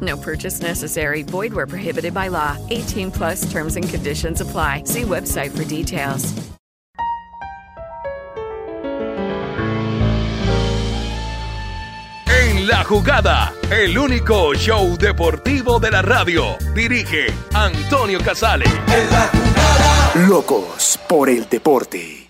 No purchase necessary. Void where prohibited by law. 18 plus terms and conditions apply. See website for details. En la jugada, el único show deportivo de la radio. Dirige Antonio Casale. En La Jugada. Locos por el deporte.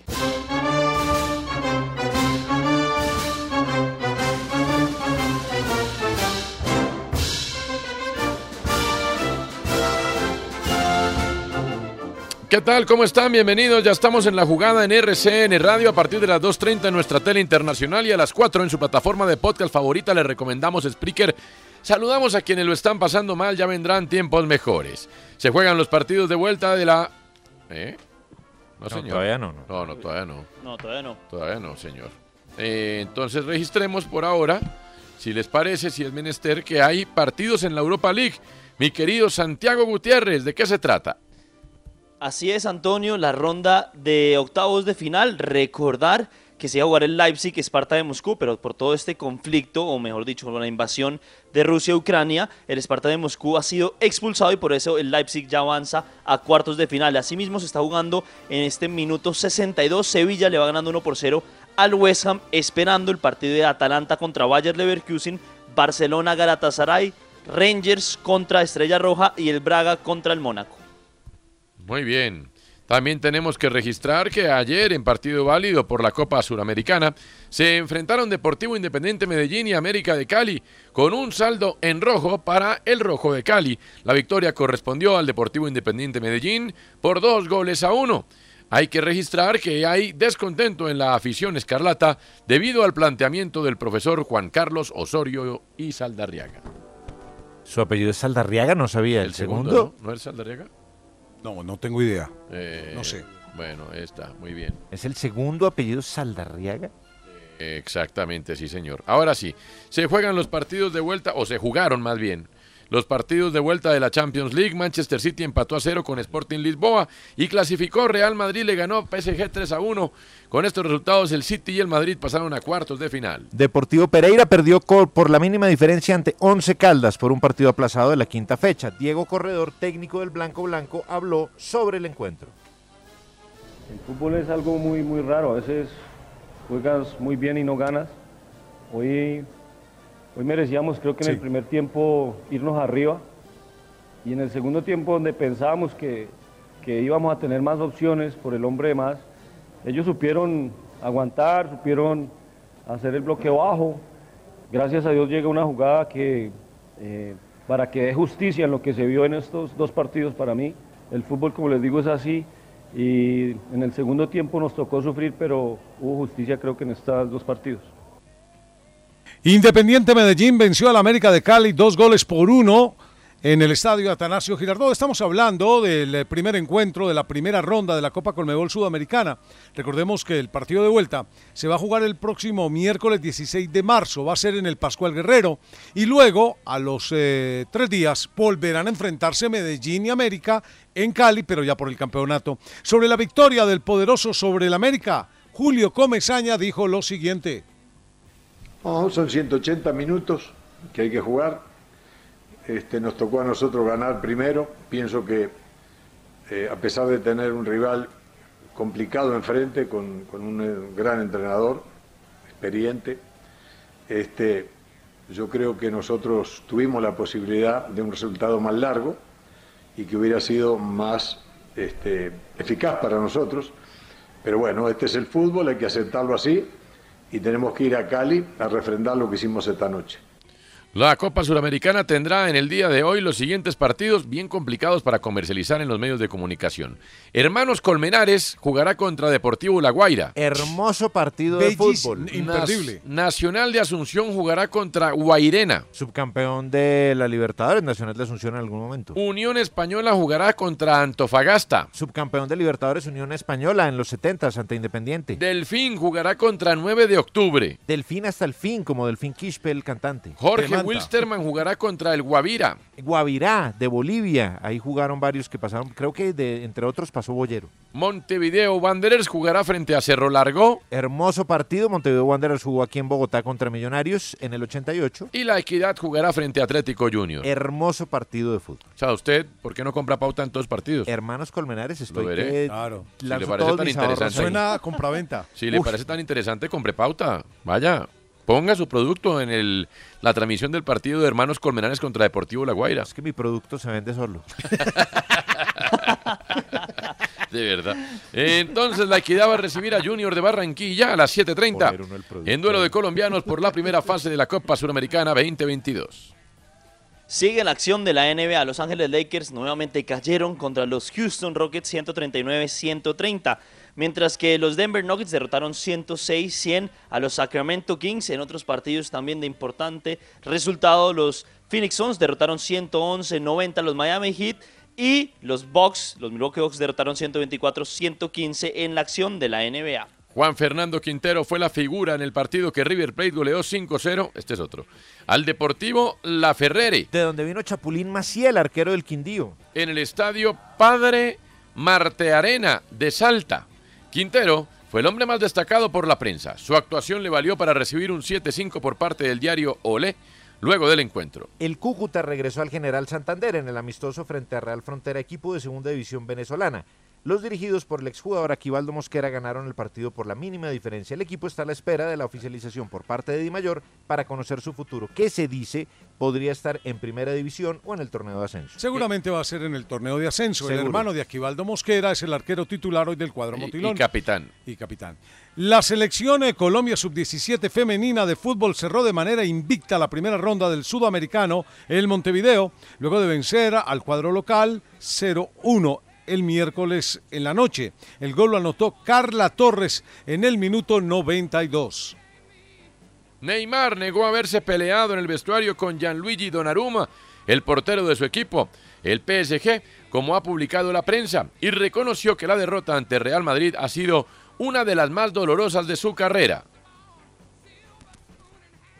¿Qué tal? ¿Cómo están? Bienvenidos. Ya estamos en la jugada en RCN Radio a partir de las 2.30 en nuestra tele internacional y a las 4 en su plataforma de podcast favorita. Les recomendamos Spreaker. Saludamos a quienes lo están pasando mal, ya vendrán tiempos mejores. Se juegan los partidos de vuelta de la... ¿Eh? No, señor. todavía no, no. No, no, todavía no. No, todavía no. Todavía no, señor. Eh, entonces registremos por ahora, si les parece, si es menester, que hay partidos en la Europa League. Mi querido Santiago Gutiérrez, ¿de qué se trata? Así es, Antonio, la ronda de octavos de final. Recordar que se iba a jugar el Leipzig Esparta de Moscú, pero por todo este conflicto, o mejor dicho, por la invasión de Rusia Ucrania, el Esparta de Moscú ha sido expulsado y por eso el Leipzig ya avanza a cuartos de final. Asimismo, se está jugando en este minuto 62. Sevilla le va ganando 1 por 0 al West Ham, esperando el partido de Atalanta contra Bayer Leverkusen, Barcelona Galatasaray, Rangers contra Estrella Roja y el Braga contra el Mónaco. Muy bien. También tenemos que registrar que ayer en partido válido por la Copa Suramericana se enfrentaron Deportivo Independiente Medellín y América de Cali con un saldo en rojo para el Rojo de Cali. La victoria correspondió al Deportivo Independiente Medellín por dos goles a uno. Hay que registrar que hay descontento en la afición escarlata debido al planteamiento del profesor Juan Carlos Osorio y Saldarriaga. Su apellido es Saldarriaga, no sabía. ¿El, segundo? ¿no? ¿No es Saldarriaga? No, no tengo idea. Eh, No sé. Bueno, está, muy bien. ¿Es el segundo apellido Saldarriaga? Exactamente, sí, señor. Ahora sí, se juegan los partidos de vuelta, o se jugaron más bien, los partidos de vuelta de la Champions League. Manchester City empató a cero con Sporting Lisboa y clasificó. Real Madrid le ganó PSG 3 a 1. Con estos resultados, el City y el Madrid pasaron a cuartos de final. Deportivo Pereira perdió por la mínima diferencia ante 11 Caldas por un partido aplazado de la quinta fecha. Diego Corredor, técnico del Blanco Blanco, habló sobre el encuentro. El fútbol es algo muy, muy raro. A veces juegas muy bien y no ganas. Hoy, hoy merecíamos, creo que en el primer tiempo, irnos arriba. Y en el segundo tiempo, donde pensábamos que, que íbamos a tener más opciones por el hombre de más, ellos supieron aguantar, supieron hacer el bloque bajo. Gracias a Dios llega una jugada que, eh, para que dé justicia en lo que se vio en estos dos partidos para mí. El fútbol, como les digo, es así. Y en el segundo tiempo nos tocó sufrir, pero hubo justicia creo que en estos dos partidos. Independiente Medellín venció al América de Cali dos goles por uno en el estadio Atanasio Girardot. Estamos hablando del eh, primer encuentro de la primera ronda de la Copa Colmebol Sudamericana. Recordemos que el partido de vuelta se va a jugar el próximo miércoles 16 de marzo. Va a ser en el Pascual Guerrero. Y luego, a los eh, tres días, volverán a enfrentarse Medellín y América en Cali, pero ya por el campeonato. Sobre la victoria del poderoso sobre el América, Julio Comesaña dijo lo siguiente. No, son 180 minutos que hay que jugar. Este, nos tocó a nosotros ganar primero. Pienso que eh, a pesar de tener un rival complicado enfrente, con, con un eh, gran entrenador, experiente, este, yo creo que nosotros tuvimos la posibilidad de un resultado más largo y que hubiera sido más este, eficaz para nosotros. Pero bueno, este es el fútbol, hay que aceptarlo así y tenemos que ir a Cali a refrendar lo que hicimos esta noche. La Copa Suramericana tendrá en el día de hoy los siguientes partidos bien complicados para comercializar en los medios de comunicación. Hermanos Colmenares jugará contra Deportivo La Guaira. Hermoso partido de fútbol. Imperdible. Nacional de Asunción jugará contra Guairena. Subcampeón de la Libertadores, Nacional de Asunción en algún momento. Unión Española jugará contra Antofagasta. Subcampeón de Libertadores, Unión Española en los 70 ante Independiente. Delfín jugará contra 9 de octubre. Delfín hasta el fin, como Delfín Quispe, el cantante. Jorge Wilsterman jugará contra el Guavira. Guavirá, de Bolivia. Ahí jugaron varios que pasaron. Creo que de, entre otros pasó Bollero. Montevideo Wanderers jugará frente a Cerro Largo. Hermoso partido. Montevideo Wanderers jugó aquí en Bogotá contra Millonarios en el 88. Y la Equidad jugará frente a Atlético Junior. Hermoso partido de fútbol. O sea, ¿usted por qué no compra pauta en todos partidos? Hermanos Colmenares, estoy Lo veré. que Claro. Si le parece tan interesante. Suena a compraventa. Si le Uf. parece tan interesante, compre pauta. Vaya, ponga su producto en el, la transmisión del partido de Hermanos Colmenares contra Deportivo La Guaira. Es que mi producto se vende solo. De verdad. Entonces la Equidad va a recibir a Junior de Barranquilla a las 7.30 Poner uno el producto. en duelo de colombianos por la primera fase de la Copa Suramericana 2022. Sigue la acción de la NBA. Los Ángeles Lakers nuevamente cayeron contra los Houston Rockets 139-130. Mientras que los Denver Nuggets derrotaron 106-100 a los Sacramento Kings. En otros partidos también de importante resultado, los Phoenix Suns derrotaron 111-90 a los Miami Heat. Y los Bucks, los Milwaukee Bucks derrotaron 124-115 en la acción de la NBA. Juan Fernando Quintero fue la figura en el partido que River Plate goleó 5-0. Este es otro. Al Deportivo La Ferrere De donde vino Chapulín Maciel, arquero del Quindío. en el estadio Padre Marte Arena de Salta. Quintero fue el hombre más destacado por la prensa. Su actuación le valió para recibir un 7-5 por parte del diario Olé luego del encuentro. El Cúcuta regresó al General Santander en el amistoso frente a Real Frontera, equipo de segunda división venezolana. Los dirigidos por el exjugador Aquivaldo Mosquera ganaron el partido por la mínima diferencia. El equipo está a la espera de la oficialización por parte de Di Mayor para conocer su futuro, que se dice podría estar en primera división o en el torneo de ascenso. Seguramente va a ser en el torneo de ascenso. El hermano de Aquivaldo Mosquera es el arquero titular hoy del cuadro Motilón. y capitán. y capitán. La selección de Colombia sub-17 femenina de fútbol cerró de manera invicta la primera ronda del sudamericano en Montevideo, luego de vencer al cuadro local 0-1 el miércoles en la noche. El gol lo anotó Carla Torres en el minuto 92. Neymar negó haberse peleado en el vestuario con Gianluigi Donnarumma, el portero de su equipo, el PSG, como ha publicado la prensa, y reconoció que la derrota ante Real Madrid ha sido una de las más dolorosas de su carrera.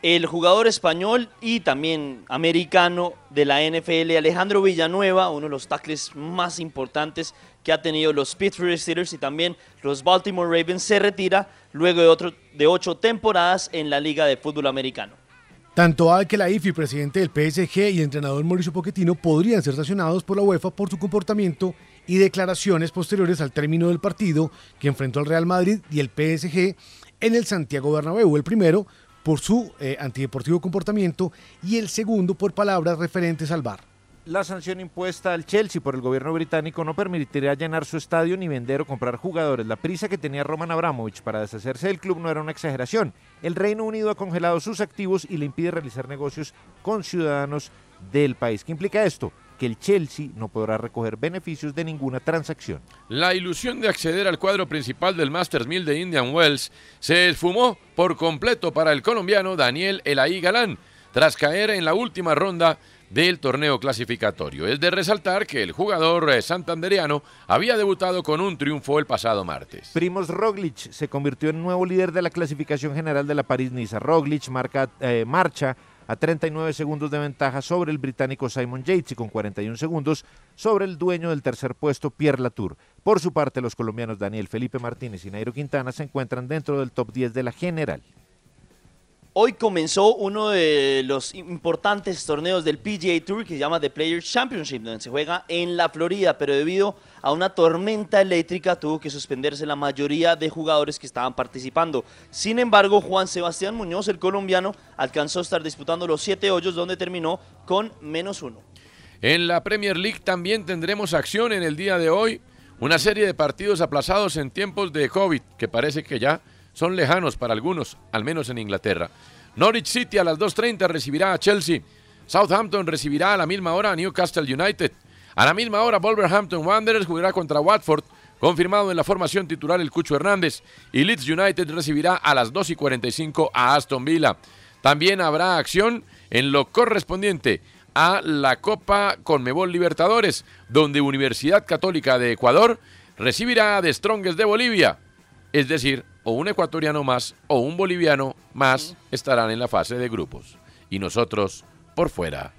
El jugador español y también americano de la NFL, Alejandro Villanueva, uno de los tackles más importantes que ha tenido los Pittsburgh Steelers y también los Baltimore Ravens, se retira luego de, de ocho temporadas en la Liga de Fútbol Americano. Tanto Al Laifi, presidente del PSG, y entrenador Mauricio Pochettino podrían ser sancionados por la UEFA por su comportamiento y declaraciones posteriores al término del partido que enfrentó al Real Madrid y el PSG en el Santiago Bernabéu. El primero por su eh, antideportivo comportamiento y el segundo por palabras referentes al VAR. La sanción impuesta al Chelsea por el gobierno británico no permitirá llenar su estadio ni vender o comprar jugadores. La prisa que tenía Roman Abramovich para deshacerse del club no era una exageración. El Reino Unido ha congelado sus activos y le impide realizar negocios con ciudadanos del país. ¿Qué implica esto? Que el Chelsea no podrá recoger beneficios de ninguna transacción. La ilusión de acceder al cuadro principal del Masters 1000 de Indian Wells se esfumó por completo para el colombiano Daniel Elaí Galán, tras caer en la última ronda del torneo clasificatorio. Es de resaltar que el jugador eh, santanderiano había debutado con un triunfo el pasado martes. Primos Roglic se convirtió en nuevo líder de la clasificación general de la París-Niza. Roglic marca, eh, marcha a 39 segundos de ventaja sobre el británico Simon Yates y con 41 segundos sobre el dueño del tercer puesto, Pierre Latour. Por su parte, los colombianos Daniel Felipe Martínez y Nairo Quintana se encuentran dentro del top 10 de la general. Hoy comenzó uno de los importantes torneos del PGA Tour que se llama The Players Championship, donde se juega en la Florida, pero debido a una tormenta eléctrica tuvo que suspenderse la mayoría de jugadores que estaban participando. Sin embargo, Juan Sebastián Muñoz, el colombiano, alcanzó a estar disputando los siete hoyos donde terminó con menos uno. En la Premier League también tendremos acción en el día de hoy. Una serie de partidos aplazados en tiempos de COVID, que parece que ya son lejanos para algunos, al menos en Inglaterra. Norwich City a las 2.30 recibirá a Chelsea. Southampton recibirá a la misma hora a Newcastle United. A la misma hora Wolverhampton Wanderers jugará contra Watford, confirmado en la formación titular el Cucho Hernández. Y Leeds United recibirá a las 2 y 45 a Aston Villa. También habrá acción en lo correspondiente a la Copa Conmebol Libertadores, donde Universidad Católica de Ecuador recibirá a The Strongest de Bolivia. Es decir, o un ecuatoriano más o un boliviano más estarán en la fase de grupos. Y nosotros por fuera,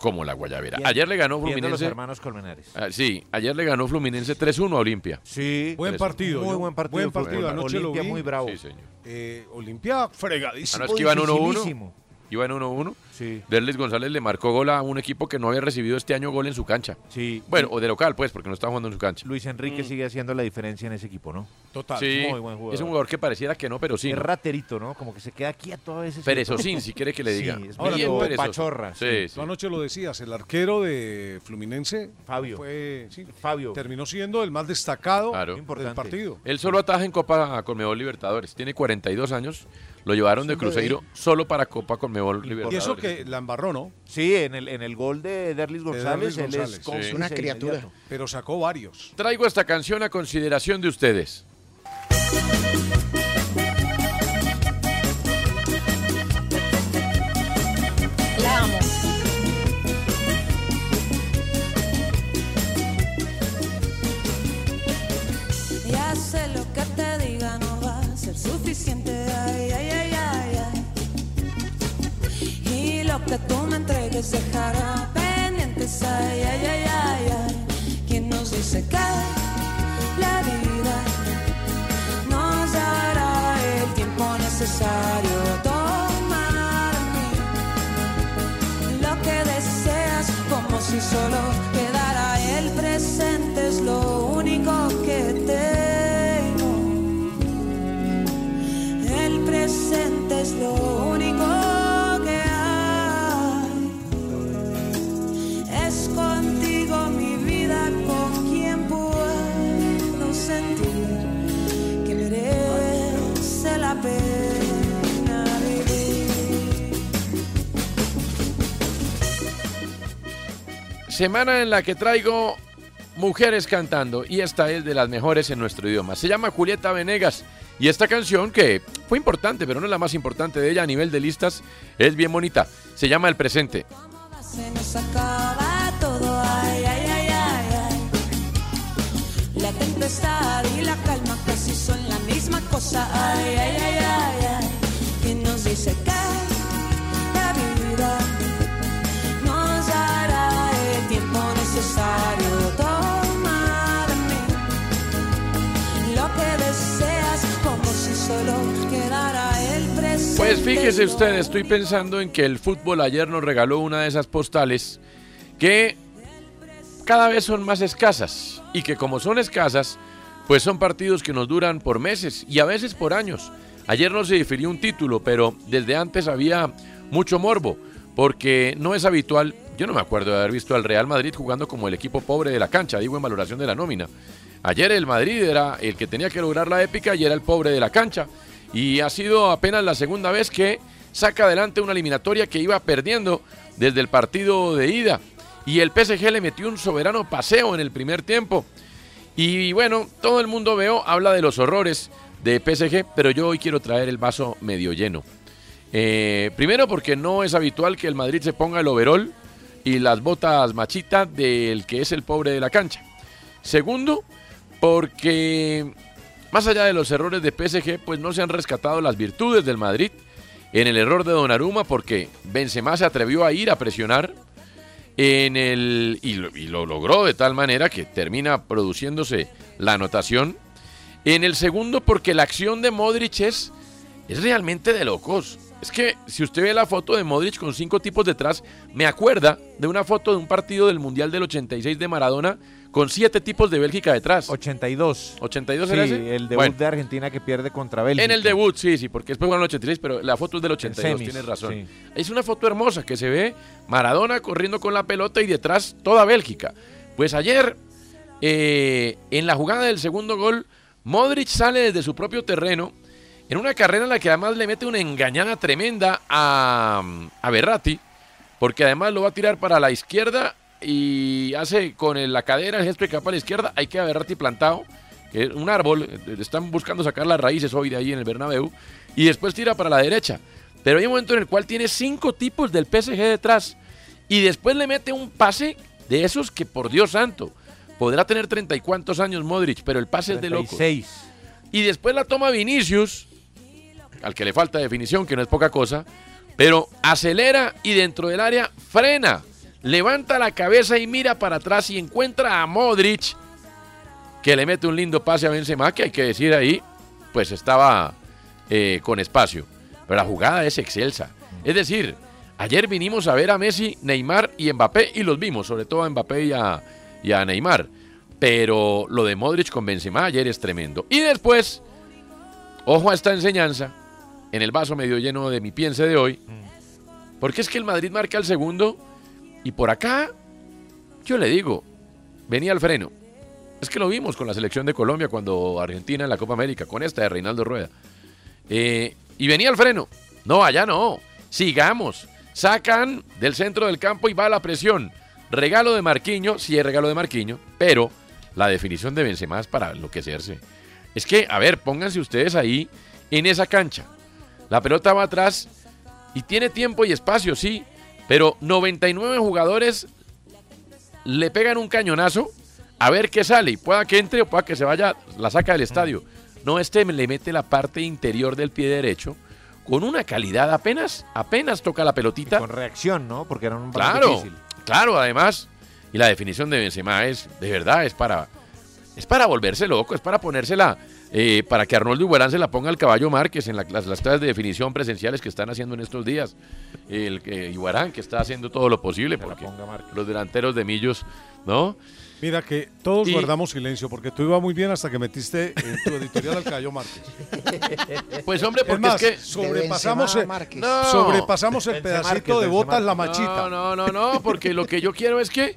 como la Guayabera. Viendo- Ayer le ganó Fluminense. los hermanos Colmenares. Ah, sí, ayer le ganó Fluminense 3-1 a Olimpia. Sí. Buen partido. Muy buen partido. Buen partido. Anoche lo Olimpia vi. muy bravo. Sí, señor. Eh, Olimpia Ah, fregadísimo. no, es que iban 1-1. Iban 1-1. Sí. Derlis González le marcó gol a un equipo que no había recibido este año gol en su cancha. Sí. Bueno, o de local, pues, porque no estaba jugando en su cancha. Luis Enrique sigue haciendo la diferencia en ese equipo, ¿no? Total. Sí, muy buen jugador. es un jugador que pareciera que no, pero sí. Es ¿no? raterito, ¿no? Como que se queda quieto a veces. Perezosín, si quiere que le diga. Sí, es Ahora, Bien todo perezoso. pachorra, Sí, sí. sí. Tú anoche lo decías, el arquero de Fluminense Fabio. fue, sí, Fabio. terminó siendo el más destacado Claro. Importante. del partido. Él solo ataja en Copa Conmebol Libertadores. Tiene 42 años. Lo llevaron de Cruzeiro solo para Copa Conmebol Y Libertadores. eso que la embarró, ¿no? Sí, en el, en el gol de Derlis González, Derlis él es González. cómplice Sí. Una criatura. Pero sacó varios. Traigo esta canción a consideración de ustedes. Lo que tú me entregues dejará pendientes. Ay, ay, ay, ay, ay. ¿Quién nos dice que Semana en la que traigo mujeres cantando y esta es de las mejores en nuestro idioma. Se llama Julieta Venegas y esta canción que fue importante, pero no es la más importante de ella a nivel de listas, es bien bonita. Se llama El Presente. La tempestad y la calma son la misma cosa, ay, ay, ay, ay. ¿Quién nos dice que necesario? Lo que deseas como si solo quedara el presente. Pues fíjese usted, estoy pensando en que el fútbol ayer nos regaló una de esas postales que cada vez son más escasas y que como son escasas, pues son partidos que nos duran por meses y a veces por años. Ayer no se difirió un título, pero desde antes había mucho morbo, porque no es habitual, yo no me acuerdo de haber visto al Real Madrid jugando como el equipo pobre de la cancha, digo en valoración de la nómina. Ayer el Madrid era el que tenía que lograr la épica y era el pobre de la cancha. Y ha sido apenas la segunda vez que saca adelante una eliminatoria que iba perdiendo desde el partido de ida. Y el PSG le metió un soberano paseo en el primer tiempo. Y bueno, todo el mundo veo, habla de los horrores de PSG, pero yo hoy quiero traer el vaso medio lleno. Eh, primero porque no es habitual que el Madrid se ponga el overol y las botas machita del que es el pobre de la cancha. Segundo, porque más allá de los errores de PSG, pues no se han rescatado las virtudes del Madrid. En el error de Donnarumma, porque Benzema se atrevió a ir a presionar en el y lo, y lo logró de tal manera que termina produciéndose la anotación. En el segundo, porque la acción de Modric es, es realmente de locos. Es que si usted ve la foto de Modric con cinco tipos detrás, me acuerda de una foto de un partido del Mundial del 86 de Maradona con siete tipos de Bélgica detrás. 82. ¿82 Sí, era ese? el debut Bueno. de Argentina que pierde contra Bélgica. En el debut, sí, sí, porque después jugaron el 86, pero la foto es del 82, semis, tienes razón. sí. Es una foto hermosa que se ve Maradona corriendo con la pelota y detrás toda Bélgica. Pues ayer eh, en la jugada del segundo gol, Modric sale desde su propio terreno en una carrera en la que además le mete una engañada tremenda a, a Berratti, porque además lo va a tirar para la izquierda y hace con la cadera el gesto de capa a la izquierda. Hay que Berratti plantado, que es un árbol, eh, están buscando sacar las raíces hoy de ahí en el Bernabéu, y después tira para la derecha. Pero hay un momento en el cual tiene cinco tipos del PSG detrás y después le mete un pase de esos que por Dios santo podrá tener treinta y cuantos años Modric, pero el pase es de loco. 36. Y después la toma Vinicius, al que le falta definición, que no es poca cosa, pero acelera y dentro del área frena, levanta la cabeza y mira para atrás y encuentra a Modric, que le mete un lindo pase a Benzema, que hay que decir ahí, pues estaba eh, con espacio. Pero la jugada es excelsa. Es decir, ayer vinimos a ver a Messi, Neymar y Mbappé, y los vimos, sobre todo a Mbappé y a, y a Neymar. Pero lo de Modric con Benzema ayer es tremendo. Y después, ojo a esta enseñanza, en el vaso medio lleno de mi piense de hoy, porque es que el Madrid marca el segundo, y por acá, yo le digo, venía al freno. Es que lo vimos con la selección de Colombia cuando Argentina en la Copa América, con esta de Reinaldo Rueda. Eh, y venía al freno. No, allá no. Sigamos. Sacan del centro del campo y va la presión. Regalo de Marquiño, sí es regalo de Marquiño, pero la definición de Benzema es para enloquecerse. Es que, a ver, pónganse ustedes ahí en esa cancha. La pelota va atrás y tiene tiempo y espacio, sí, pero 99 jugadores le pegan un cañonazo a ver qué sale y pueda que entre o pueda que se vaya, la saca del estadio. No, este le mete la parte interior del pie derecho con una calidad apenas, apenas toca la pelotita. Con reacción, ¿no? Porque era un Claro, difícil. claro, además. Y la definición de Benzema es, de verdad, es para, es para volverse loco, es para ponérsela, eh, para que Arnoldo Iguarán se la ponga al caballo Márquez en la- las, las clases de definición presenciales que están haciendo en estos días. El eh, Iguarán que está haciendo todo lo posible, porque los delanteros de Millos, ¿no? Mira que todos Y- guardamos silencio porque tú ibas muy bien hasta que metiste en tu editorial al Cayo Márquez. Pues hombre, Es porque más, es que sobrepasamos, el, No. sobrepasamos el Benzema pedacito Márquez, de Benzema botas la machita. No, no, no, no, porque lo que yo quiero es que,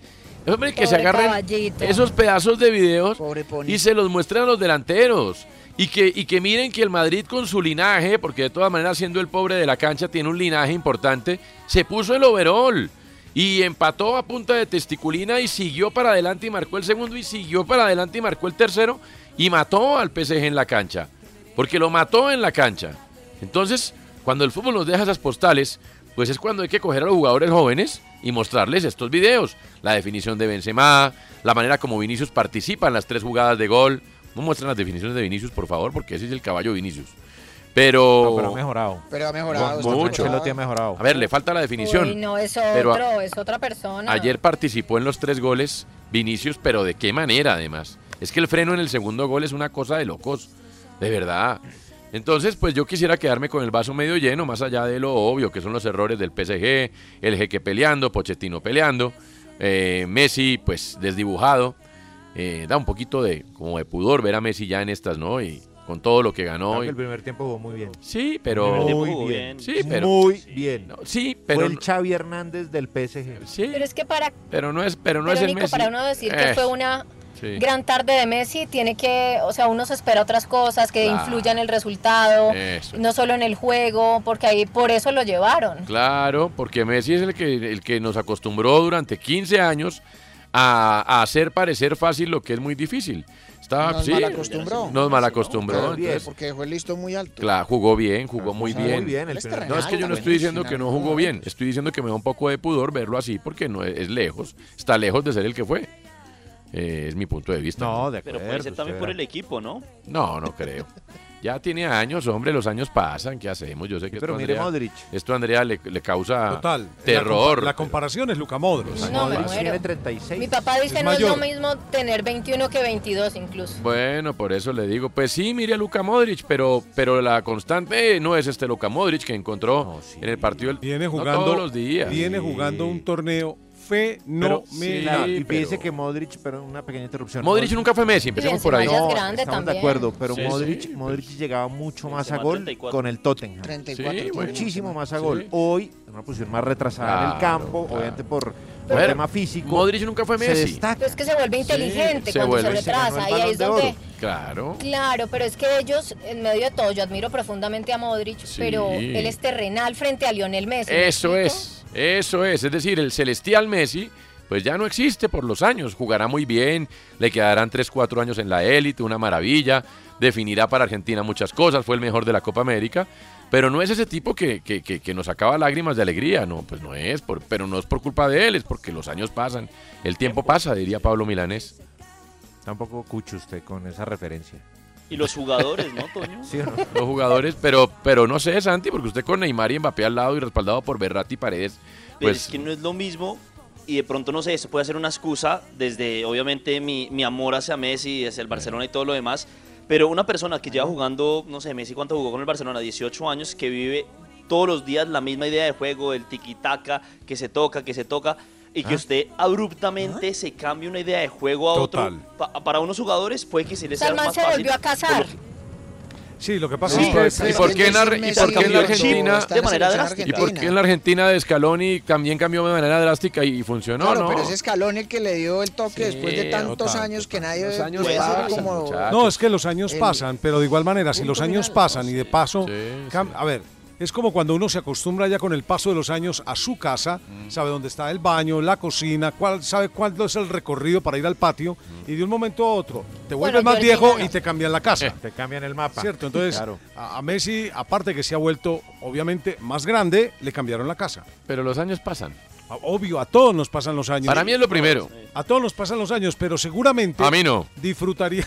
hombre, que se agarren caballito. esos pedazos de videos y se los muestren a los delanteros. Y que, y que miren que el Madrid con su linaje, porque de todas maneras siendo el pobre de la cancha tiene un linaje importante, se puso el overall y empató a punta de testiculina y siguió para adelante y marcó el segundo y siguió para adelante y marcó el tercero y mató al PSG en la cancha. Porque lo mató en la cancha. Entonces, cuando el fútbol nos deja esas postales, pues es cuando hay que coger a los jugadores jóvenes y mostrarles estos videos. La definición de Benzema, la manera como Vinicius participa en las tres jugadas de gol. No muestran las definiciones de Vinicius, por favor, porque ese es el caballo Vinicius. Pero... No, pero ha mejorado. Pero ha mejorado, Mucho. Ancelotti ha mejorado. A ver, le falta la definición. Uy, no, es Pero otro, es otra persona. Ayer participó en los tres goles Vinicius, pero de qué manera además. Es que el freno en el segundo gol es una cosa de locos, de verdad. Entonces, pues yo quisiera quedarme con el vaso medio lleno, más allá de lo obvio que son los errores del PSG, el jeque peleando, Pochettino peleando, eh, Messi pues desdibujado. Eh, da un poquito de como de pudor ver a Messi ya en estas, ¿no? Y con todo lo que ganó. Creo que el primer tiempo jugó muy bien. Sí, pero Muy bien. Sí, pero Muy bien. sí, pero Fue el Xavi Hernández del PSG. Sí. Pero es que para, pero no es, pero no pero es el Nico, Messi. para uno decir que Eh, fue una sí. gran tarde de Messi, tiene que, o sea, uno se espera otras cosas que Claro. influyan en el resultado, Eso. no solo en el juego, porque ahí por eso lo llevaron. Claro, porque Messi es el que, el que nos acostumbró durante 15 años a, a hacer parecer fácil lo que es muy difícil. Estaba, Nos sí, malacostumbró. Nos malacostumbró. Bien, entonces, porque dejó el listo muy alto. claro, jugó bien, jugó muy bien. muy bien el primer no, es que yo no estoy diciendo que no jugó bien, estoy diciendo que me da un poco de pudor verlo así porque no es, es lejos, está lejos de ser el que fue. Eh, es mi punto de vista. No, de Pero puede ser también por el equipo, ¿no? No, no creo. Ya tiene años, hombre, los años pasan, ¿qué hacemos? Yo sé que Pero esto, mire Andrea, Modric. esto a Andrea le, le causa Total. terror. La, la comparación es Luca Modric. No, me muero. Tiene 36. Mi papá dice Es no es lo mismo tener 21 que 22 incluso. Bueno, por eso le digo, pues sí, mire a Luka Modric, pero, pero la constante no es este Luka Modric que encontró en el partido del Viene no jugando, todos los días. viene jugando un torneo fenomenal. sí, y pero- fíjese que Modric, pero una pequeña interrupción. Modric nunca fue Messi, empecemos por ahí. No, grande estamos de también. acuerdo, pero Sí, Modric, sí, Modric llegaba mucho más a gol 34. con el Tottenham. 34 Sí, bueno. Muchísimo más a Sí. gol. Hoy, en una posición más retrasada en el Claro, campo, claro. obviamente por, el tema físico. Modric nunca fue se Messi. destaca. Pero es que se vuelve inteligente se cuando se vuelve. retrasa. Se el Y ahí es de donde. Claro. Claro, pero es que ellos, en medio de todo, yo admiro profundamente a Modric, Sí. pero él es terrenal frente a Lionel Messi. ¿me Eso es, eso es. Es decir, el celestial Messi, pues ya no existe por los años. Jugará muy bien, le quedarán 3, 4 años en la élite, una maravilla. Definirá para Argentina muchas cosas, fue el mejor de la Copa América. Pero no es ese tipo que, que, que- que nos sacaba lágrimas de alegría, no, pues no es, por, pero no es por culpa de él, es porque los años pasan, el tiempo pasa, diría Pablo Milanés. Tampoco cucho usted con esa referencia. Y los jugadores, ¿no, Toño? ¿Sí no? Los jugadores, pero, pero no sé, Santi, porque usted con Neymar y Mbappé al lado y respaldado por Berratti y Paredes, Pero pues es que no es lo mismo y de pronto, no sé, eso puede ser una excusa desde, obviamente, mi, mi amor hacia Messi, hacia el Barcelona y todo lo demás, pero una persona que lleva jugando, no sé, Messi cuánto jugó con el Barcelona, 18 años, que vive todos los días la misma idea de juego, el tiki-taka, que se toca, que se toca, y que Ah. usted abruptamente se cambie una idea de juego a Total. otro, pa- para unos jugadores puede que se les sea Salman más se fácil. volvió a casar. Sí, lo que pasa Sí, es que... ¿y por qué en, Ar- y por qué en la Argentina de manera drástica? ¿Y por qué en la Argentina de Scaloni también cambió de manera drástica y funcionó, Claro, no? pero es Scaloni el que le dio el toque después de tantos años que nadie Los años puede ser pasan, como. No, es que los años El pasan, pero de igual manera, si los años final, pasan y de paso, Sí, cam- a ver, es como cuando uno se acostumbra ya con el paso de los años a su casa, Mm. sabe dónde está el baño, la cocina, cuál, sabe cuándo es el recorrido para ir al patio Mm. y de un momento a otro te Bueno, vuelves más viejo no. y te cambian la casa. Te cambian el mapa. ¿Cierto? Entonces, Claro. a, a Messi, aparte que se ha vuelto obviamente más grande, le cambiaron la casa. Pero los años pasan. Obvio, a todos nos pasan los años. Para mí es lo primero. A todos nos pasan los años, pero seguramente A mí no. disfrutaría.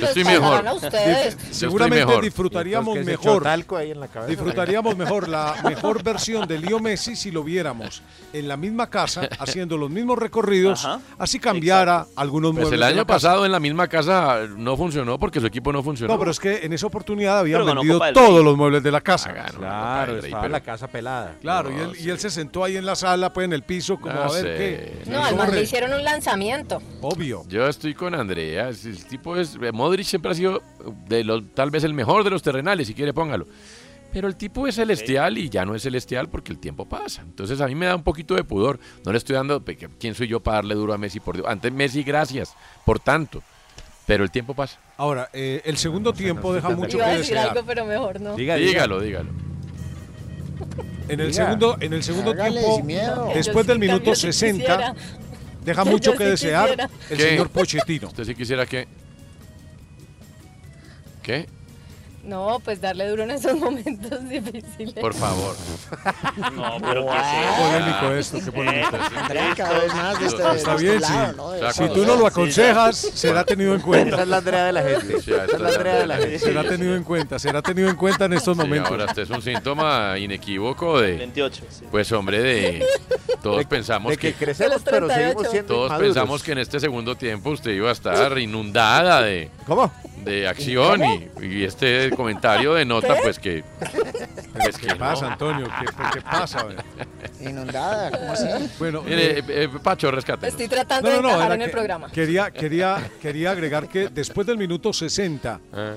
Yo estoy Pues mejor. ustedes. Yo seguramente estoy mejor. disfrutaríamos que mejor. chotalco ahí en la cabeza. Disfrutaríamos mejor la mejor versión de Leo Messi si lo viéramos en la misma casa, haciendo los mismos recorridos, Ajá. así cambiara algunos Pues muebles. el año pasado en la misma casa no funcionó porque su equipo no funcionó. No, pero es que en esa oportunidad habían Pero vendido todos los muebles de la casa. Ah, Claro, Rey, estaba pero- la casa pelada. Claro, No, y, él, y él se sentó ahí en la sala, pues en el piso, como No a ver sé. qué. No, le hicieron un lanzamiento. Obvio. Yo estoy con Andrea. El tipo es. Modric siempre ha sido de los, tal vez el mejor de los terrenales, si quiere póngalo. Pero el tipo es celestial y ya no es celestial porque el tiempo pasa. Entonces a mí me da un poquito de pudor. No le estoy dando. ¿Quién soy yo para darle duro a Messi? Por Dios? Antes Messi, gracias. Por tanto. Pero el tiempo pasa. Ahora, eh, el segundo tiempo deja mucho Iba que a decir desear. algo, pero mejor no. Diga. Dígalo, dígalo. En el segundo, en el segundo Hágale tiempo, miedo. después Yo del sí, minuto cambio, si 60, quisiera. deja Yo mucho sí que desear quisiera. el ¿Qué? señor Pochettino. ¿Usted sí quisiera que.? ¿Qué? No, pues darle duro en esos momentos difíciles. Por favor. No, pero ¿qué Qué polémico esto, qué polémico. Andrea cada vez más de de Está este bien, lado, sí. De este Si tú no lo aconsejas, será tenido en Esa cuenta. es la Andrea de la gente. Sí, Esa es la Andrea de la gente. Será tenido en cuenta, será tenido en cuenta en estos Sí, momentos. ahora este es un síntoma inequívoco de. 28. sí. Pues hombre, de. Todos pensamos De que que. crecemos, De los pero 38. seguimos siendo Todos inmaduros. pensamos que en este segundo tiempo usted iba a estar inundada de, ¿Cómo? De acción y, y este comentario denota pues que, pues, que ¿Qué no. pasa, Antonio? ¿Qué, qué pasa? Inundada, ¿cómo así? Bueno, Mire, eh, eh, eh, Pacho, rescate. Estoy tratando no, de no, encajar en el que programa. Quería, quería, quería agregar que después del minuto 60, Ah,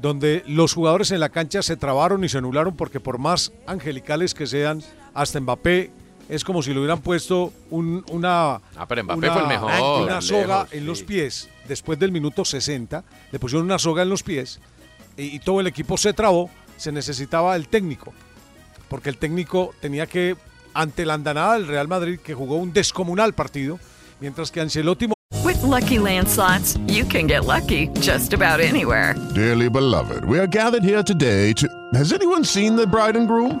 donde los jugadores en la cancha se trabaron y se anularon porque por más angelicales que sean, hasta Mbappé es como si le hubieran puesto un- una, Ah, pero Mbappé una, fue el mejor. una soga lejos, en los sí. pies. Después del minuto 60, le pusieron una soga en los pies y, y todo el equipo se trabó. Se necesitaba el técnico, porque el técnico tenía que, ante la andanada del Real Madrid, que jugó un descomunal partido, mientras que Ancelotti With Lucky Land slots, you can get lucky just about anywhere. Dearly beloved, we are gathered here today to. Has anyone seen the bride and groom?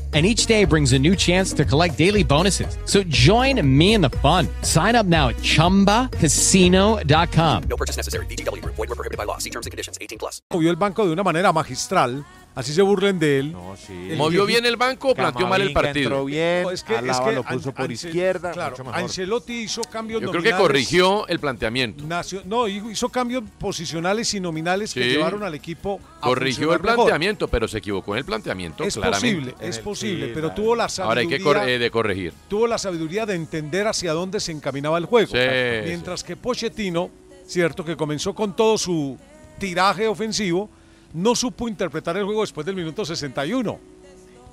and each day brings a new chance to collect daily bonuses. So join me in the fun. Sign up now at ChumbaCasino.com. No purchase necessary. VGW Group. Void were prohibited by law. See terms and conditions. 18 plus. Movió el banco de una manera magistral, así se burlen de él. El ¿Movió bien el banco o planteó mal el partido? entró bien, No, es que, es Alaba que lo puso An- por Ancel- izquierda, Claro, mucho mejor. Ancelotti hizo cambios Yo creo que corrigió el planteamiento. no, hizo cambios posicionales y nominales que llevaron al equipo a Corrigió el mejor. planteamiento, pero se equivocó en el planteamiento, Es claramente. posible, es posible, pero tuvo la Ahora hay que sabiduría, cor- eh, de corregir. tuvo la sabiduría de entender hacia dónde se encaminaba el juego. Sí, Mientras que Pochettino, cierto, que comenzó con todo su tiraje ofensivo, no supo interpretar el juego después del minuto 61.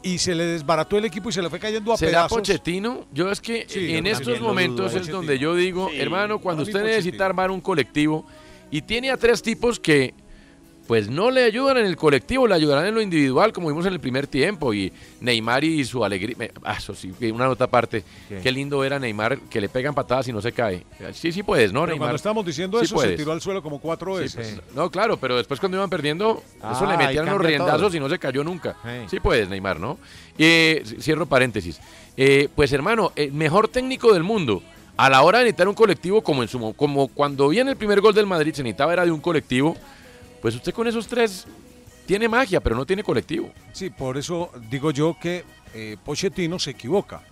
Y se le desbarató el equipo y se le fue cayendo a ¿Será pedazos. Pochettino? Yo es que Sí, en estos momentos dudo, es donde yo digo, Sí, hermano, cuando usted Pochettino. necesita armar un colectivo y tiene a tres tipos que pues no le ayudan en el colectivo, le ayudarán en lo individual, como vimos en el primer tiempo. Y Neymar y su alegría. Ah, eso sí, una nota aparte. ¿Qué? Qué lindo era Neymar que le pegan patadas y no se cae. Sí, sí puedes, ¿no, Pero Neymar? cuando estábamos diciendo Sí eso, se tiró al suelo como cuatro Sí, veces. pues, No, claro, pero después cuando iban perdiendo, eso Ah, le ahí metían los riendazos todo. y no se cayó nunca. Sí. Sí puedes, Neymar, ¿no? Eh, cierro paréntesis. Eh, pues hermano, el mejor técnico del mundo. A la hora de necesitar un colectivo, como en su mo- como cuando viene el primer gol del Madrid, se necesitaba era de un colectivo, pues usted con esos tres tiene magia, pero no tiene colectivo. Sí, por eso digo yo que eh, Pochettino se equivoca.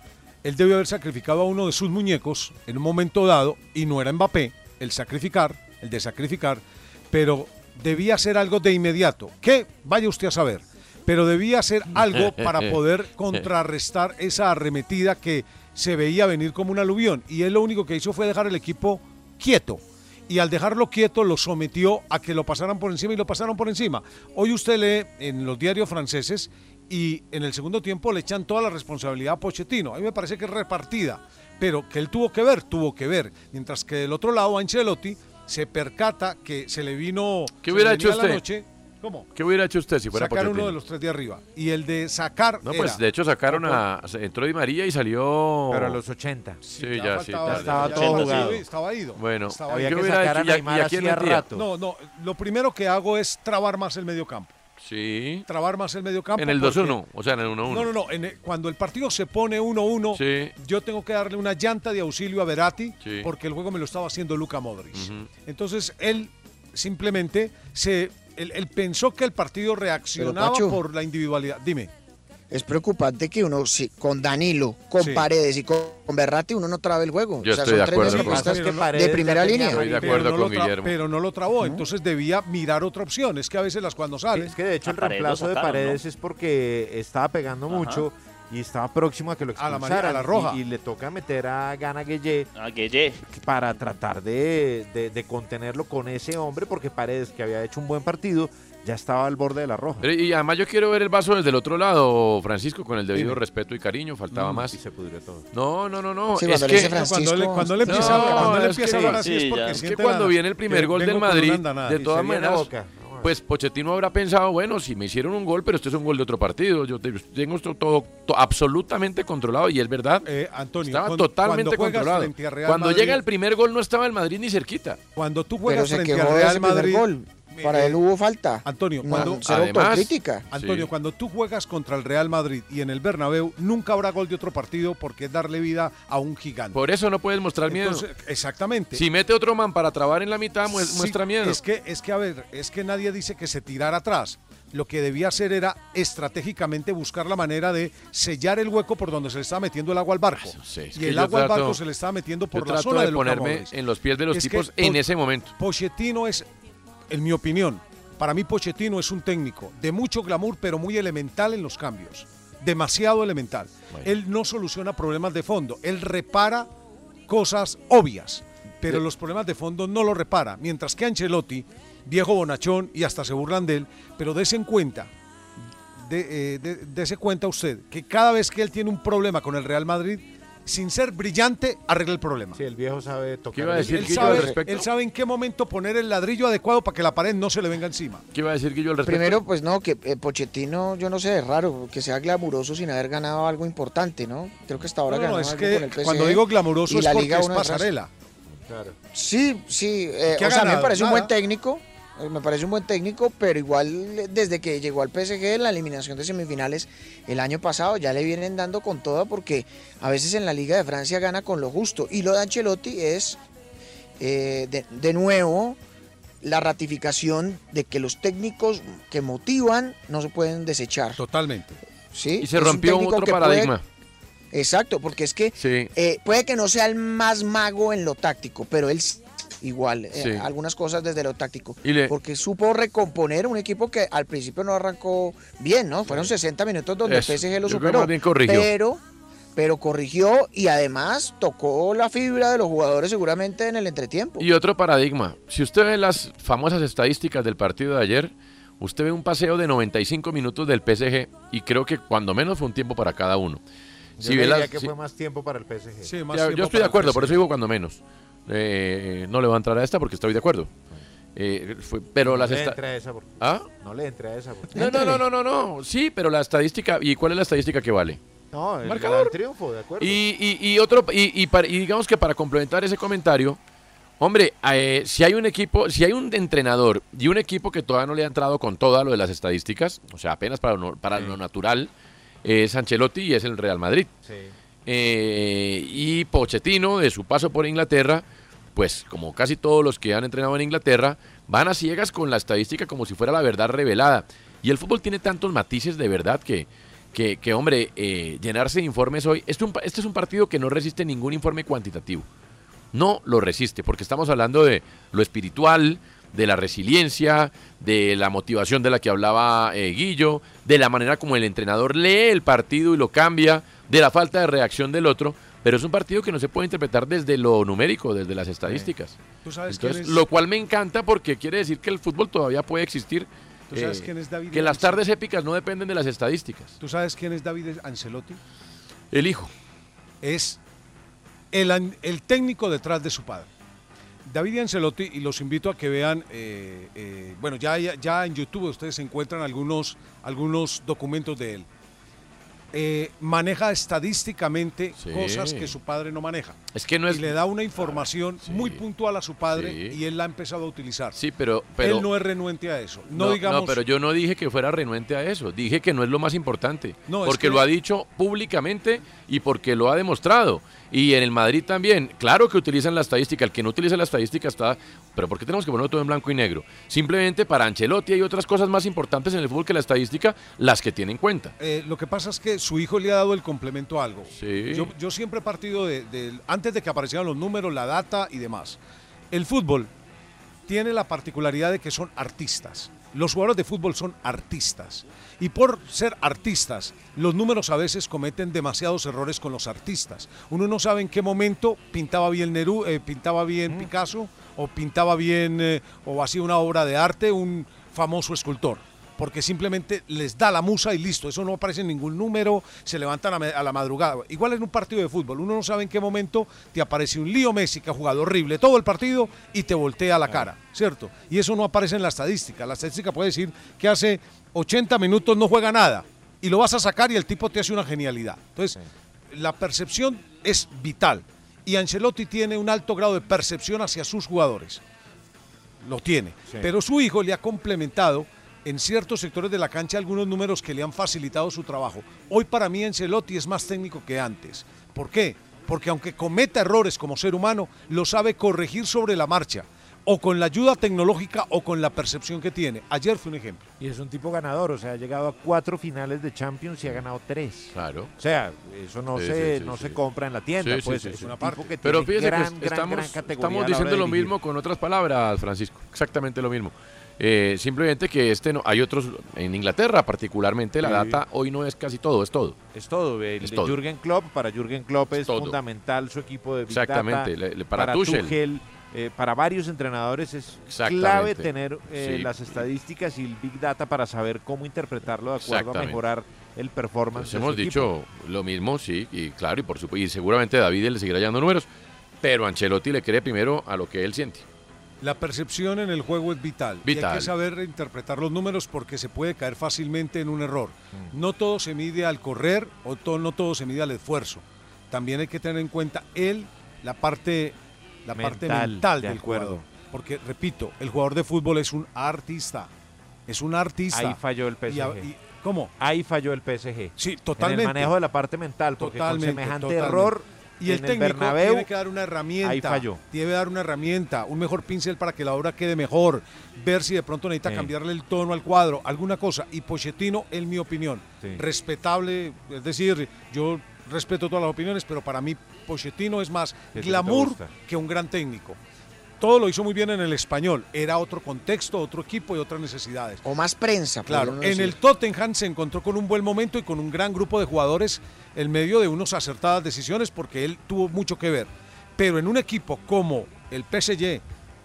Él debió haber sacrificado a uno de sus muñecos en un momento dado y no era Mbappé el sacrificar, el de sacrificar, pero debía hacer algo de inmediato. ¿Qué? Vaya usted a saber. Pero debía hacer algo para poder contrarrestar esa arremetida que se veía venir como un aluvión. Y él lo único que hizo fue dejar el equipo quieto y al dejarlo quieto lo sometió a que lo pasaran por encima y lo pasaron por encima. Hoy usted lee en los diarios franceses y en el segundo tiempo le echan toda la responsabilidad a Pochettino. A mí me parece que es repartida, pero que él tuvo que ver, tuvo que ver. Mientras que del otro lado Ancelotti se percata que se le vino ¿Qué hubiera hecho venía la usted? noche. ¿Cómo? ¿Qué hubiera hecho usted si fuera sacar uno Pochettino? de los tres de arriba. Y el de sacar No, era- pues de hecho sacaron a. Entró Di María y salió. Pero a los 80. Sí, ya ya, sí. faltaba- estaba ya todo estaba jugado. ido, Estaba ido. Bueno, Estaba Había ido. ¿qué que sacar hecho? ¿Y a- Neymar y a quién hacía rato. No, no, lo primero que hago es trabar más el medio campo. Sí. Trabar más el medio campo. En el porque- 2-1, o sea, en el 1-1. No, no, no. en el- cuando el partido se pone 1-1, Sí. yo tengo que darle una llanta de auxilio a Verati Sí. porque el juego me lo estaba haciendo Luca Modric. Ujú. Entonces él simplemente se él, él pensó que el partido reaccionaba Pacho. por la individualidad. Dime. Es preocupante que uno, si, con Danilo, con Sí. Paredes y con, con Berratti, uno no trabe el juego. Yo o sea, estoy son de tres con de primera línea. Estoy de Pero acuerdo no con Guillermo. Pero no lo trabó, entonces debía mirar otra opción. Es que a veces las cuando sale. Es que de hecho el reemplazo de Paredes ¿no? es porque estaba pegando Ajá. mucho y estaba próximo a que lo A la expulsaran. a la roja. Y, y le toca meter a Gana Gueye Gueye. para tratar de, de- de contenerlo con ese hombre porque Paredes, que había hecho un buen partido, ya estaba al borde de la roja. Pero, y además yo quiero ver el vaso desde el otro lado, Francisco, con el debido respeto y cariño, faltaba Mm, más. Y se pudrió todo. No, no, no, no. Sí, es cuando le que, cuando él, cuando No, empieza, cuando él es empieza que- a hablar así sí, es porque Es que cuando la- viene el primer gol del Madrid, andanada. de todas maneras. No, pues Pochettino habrá pensado, bueno, si me hicieron un gol, pero este es un gol de otro partido. Yo te- tengo esto todo, to- absolutamente controlado y es verdad. Eh, Antonio, Estaba cuando- totalmente cuando controlado. frente a Real Cuando Madrid- llega el primer gol no estaba el Madrid ni cerquita. Cuando tú Pero juegas se frente quejó a de Real Madrid, gol. Para eh, él hubo falta. Antonio, cuando- cero Además- autocrítica. Antonio, Sí. cuando tú juegas contra el Real Madrid y en el Bernabéu, nunca habrá gol de otro partido porque es darle vida a un gigante. Por eso no puedes mostrar miedo. Entonces, exactamente. Si mete otro man para trabar en la mitad, mu- Sí, muestra miedo. Es que, es que, a ver, es que nadie dice que se tirara atrás. Lo que debía hacer era estratégicamente buscar la manera de sellar el hueco por donde se le estaba metiendo el agua al barco. Sí, es y el agua al barco se le estaba metiendo por la zona de de ponerme en los pies de los Es que tipos en ese momento. Pochettino es, en mi opinión, para mí Pochettino es un técnico de mucho glamour, pero muy elemental en los cambios. Demasiado elemental. Bueno. Él no soluciona problemas de fondo, él repara cosas obvias, pero los problemas de fondo no los repara. Mientras que Ancelotti, viejo bonachón y hasta se burlan de él, pero dése en cuenta, de, eh, de- dese cuenta usted que cada vez que él tiene un problema con el Real Madrid, sin ser brillante, arregla el problema. Sí, el viejo sabe tocar. ¿Qué iba a el- decir Él Guillo sabe, al respecto? él sabe en qué momento poner el ladrillo adecuado para que la pared no se le venga encima. ¿Qué iba a decir Guillo al respecto? Primero, pues no, que eh, Pochettino, yo no sé, es raro que sea glamuroso sin haber ganado algo importante, ¿no? Creo que hasta ahora No, no, ganó es algo que con el PSG cuando digo glamuroso y es la porque Liga es pasarela. Claro. Sí, sí, eh, ¿Qué o ha sea, a mí me parece un buen técnico, me parece un buen técnico, pero igual eh, desde que llegó al PSG en la eliminación de semifinales el año pasado ya le vienen dando con toda porque a veces en la Liga de Francia gana con lo justo. Y lo de Ancelotti es eh, de, de nuevo la ratificación de que los técnicos que motivan no se pueden desechar. Totalmente. ¿Sí? Y se Es rompió otro puede- paradigma. Exacto, porque es que Sí. eh, puede que no sea el más mago en lo táctico, pero él igual, eh, algunas cosas desde lo táctico. Y le- Porque supo recomponer un equipo que al principio no arrancó bien, ¿no? Fueron 60 minutos donde Eso, el PSG lo superó. más bien corrigió. Pero, pero corrigió y además tocó la fibra de los jugadores seguramente en el entretiempo. Y otro paradigma. Si usted ve las famosas estadísticas del partido de ayer, usted ve un paseo de 95 minutos del PSG y creo que cuando menos fue un tiempo para cada uno. Yo Si diría las- que si- fue más tiempo para el PSG. Sí, Ya, yo estoy de acuerdo, por eso digo cuando menos. Eh, no le voy a entrar a esta porque estoy de acuerdo. Eh, fue- pero no las le esa porque- ¿Ah? No le entre a esa porque- No, no, no, no, no, no. Sí, pero la estadística. ¿Y cuál es la estadística que vale? No, el Marcador. triunfo, de acuerdo. Y, y- y otro y, y para- y digamos que para complementar ese comentario, hombre, eh, si hay un equipo, si hay un entrenador y un equipo que todavía no le ha entrado con todo lo de las estadísticas, o sea, apenas para lo, para lo natural, es Ancelotti y es el Real Madrid. Sí. Eh, y Pochettino, de su paso por Inglaterra, pues como casi todos los que han entrenado en Inglaterra, van a ciegas con la estadística como si fuera la verdad revelada. Y el fútbol tiene tantos matices de verdad que, que, hombre, eh, llenarse de informes hoy, este, un este es un partido que no resiste ningún informe cuantitativo. No lo resiste, porque estamos hablando de lo espiritual, de la resiliencia, de la motivación de la que hablaba eh, Guillo, de la manera como el entrenador lee el partido y lo cambia, de la falta de reacción del otro, pero es un partido que no se puede interpretar desde lo numérico, desde las estadísticas. ¿Tú sabes Entonces, quién es? lo cual me encanta porque quiere decir que el fútbol todavía puede existir. ¿Tú sabes eh, quién es David que las tardes épicas no dependen de las estadísticas. ¿Tú sabes quién es David Ancelotti? El hijo. Es el, el técnico detrás de su padre. David Ancelotti, y los invito a que vean, eh, eh, bueno, ya, ya, ya en YouTube ustedes encuentran algunos, algunos documentos de él. Eh, maneja estadísticamente Sí. cosas que su padre no maneja. Es que no es- Y le da una información muy puntual a su padre Sí. y él la ha empezado a utilizar. Sí, pero, pero él no es renuente a eso. No, No, digamos. no, pero yo no dije que fuera renuente a eso. Dije que no es lo más importante. No, es porque que- lo ha dicho públicamente y porque lo ha demostrado. Y en el Madrid también. Claro que utilizan la estadística. El que no utiliza la estadística está. Pero ¿por qué tenemos que ponerlo todo en blanco y negro? Simplemente para Ancelotti hay otras cosas más importantes en el fútbol que la estadística, las que tiene en cuenta. Eh, lo que pasa es que su hijo le ha dado el complemento a algo. Sí. Yo, yo siempre he partido de, de- antes de que aparecieran los números, la data y demás. El fútbol tiene la particularidad de que son artistas. Los jugadores de fútbol son artistas. Y por ser artistas, los números a veces cometen demasiados errores con los artistas. Uno no sabe en qué momento pintaba bien Nerú, eh, pintaba bien Picasso, o pintaba bien, eh, o hacía una obra de arte un famoso escultor porque simplemente les da la musa y listo, eso no aparece en ningún número, se levantan a, la madrugada. Igual en un partido de fútbol, uno no sabe en qué momento te aparece un lío Messi que ha jugado horrible todo el partido y te voltea la cara, ¿cierto? Y eso no aparece en la estadística. La estadística puede decir que hace 80 minutos no juega nada y lo vas a sacar y el tipo te hace una genialidad. Entonces, la percepción es vital y Ancelotti tiene un alto grado de percepción hacia sus jugadores lo tiene. Sí. Pero su hijo le ha complementado en ciertos sectores de la cancha algunos números que le han facilitado su trabajo. Hoy para mí Ancelotti es más técnico que antes. ¿Por qué? Porque aunque cometa errores como ser humano, lo sabe corregir sobre la marcha, o con la ayuda tecnológica o con la percepción que tiene. Ayer fue un ejemplo. Y es un tipo ganador, o sea, ha llegado a cuatro finales de Champions y ha ganado tres. Claro. O sea, eso no, Sí, se, sí, no sí. se compra en la tienda, pues sí, es Una tipo que Pero tiene fíjese gran, que gran, estamos, gran categoría a estamos diciendo lo mismo con otras palabras, Francisco. Exactamente lo mismo. Eh, simplemente que este no, hay otros en Inglaterra particularmente la Sí. data hoy no es casi todo, es todo. Es todo, el Es de todo. Jürgen Klopp, para Jürgen Klopp es fundamental su equipo de Big Exactamente, Data. le- le- para Tuchel. eh, para varios entrenadores es clave tener eh, Sí. las estadísticas y el Big Data para saber cómo interpretarlo de acuerdo a mejorar el performance. Pues de hemos su dicho lo mismo, sí, y claro, y por supuesto, y seguramente David le seguirá dando números, pero Ancelotti le cree primero a lo que él siente. La percepción en el juego es vital. Y hay Vital. que saber interpretar los números porque se puede caer fácilmente en un error. Mm. No todo se mide al correr o to- no todo se mide al esfuerzo. También hay que tener en cuenta él, la parte, la parte Mental, mental de del acuerdo. jugador. porque repito, el jugador de fútbol es un artista. Es un artista. Ahí falló el Y a- PSG. y- ¿Cómo? Ahí falló el PSG. Sí, En totalmente. el manejo de la parte mental, porque Totalmente, con semejante totalmente. error Y el técnico Bernabéu, tiene que dar una herramienta. Ahí falló. Debe dar una herramienta, un mejor pincel para que la obra quede mejor. Ver si de pronto necesita Sí. cambiarle el tono al cuadro, alguna cosa. Y Pochettino, en mi opinión, Sí. respetable. Es decir, yo respeto todas las opiniones, pero para mí Pochettino es más glamour que un gran técnico. Todo lo hizo muy bien en el español. Era otro contexto, otro equipo y otras necesidades. O más prensa. Claro, en decir. el Tottenham se encontró con un buen momento y con un gran grupo de jugadores en medio de unas acertadas decisiones porque él tuvo mucho que ver. Pero en un equipo como el PSG,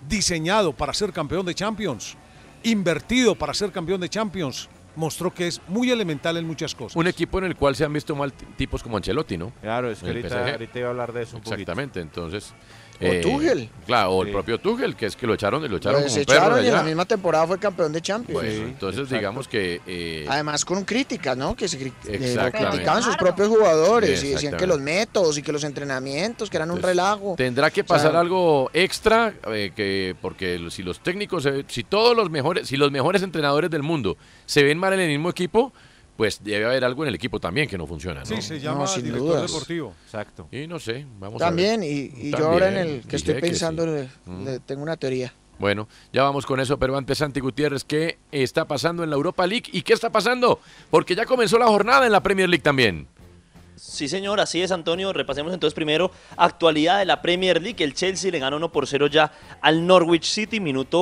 diseñado para ser campeón de Champions, invertido para ser campeón de Champions, mostró que es muy elemental en muchas cosas. Un equipo en el cual se han visto mal tipos como Ancelotti, ¿no? Claro, es que ahorita, iba a hablar de eso un poquito. Exactamente, entonces. O Tuchel. Claro, o el propio Tuchel, que es que lo echaron, lo Lo echaron como perro desecharon de y en la misma temporada fue campeón de Champions. Pues, entonces exacto. digamos que eh, Además con críticas, ¿no? Que se cri- eh, criticaban sus propios jugadores y decían que los métodos y que los entrenamientos, que eran un relajo. tendrá que O sea, pasar algo extra, eh, que porque si los técnicos, se- si todos los mejores, si los mejores entrenadores del mundo se ven mal en el mismo equipo, pues debe haber algo en el equipo también que no funciona. ¿no? Sí, se llama No, sin director dudas. deportivo. Exacto. Y no sé, vamos a También, ver. y, y yo ahora en el que estoy pensando, sí. le- Mm. le tengo una teoría. Bueno, ya vamos con eso, pero antes Santi Gutiérrez, ¿qué está pasando en la Europa League y qué está pasando? Porque ya comenzó la jornada en la Premier League también. Sí, señor, así es, Antonio. Repasemos entonces primero actualidad de la Premier League. El Chelsea le gana 1 por 0 ya al Norwich City, minuto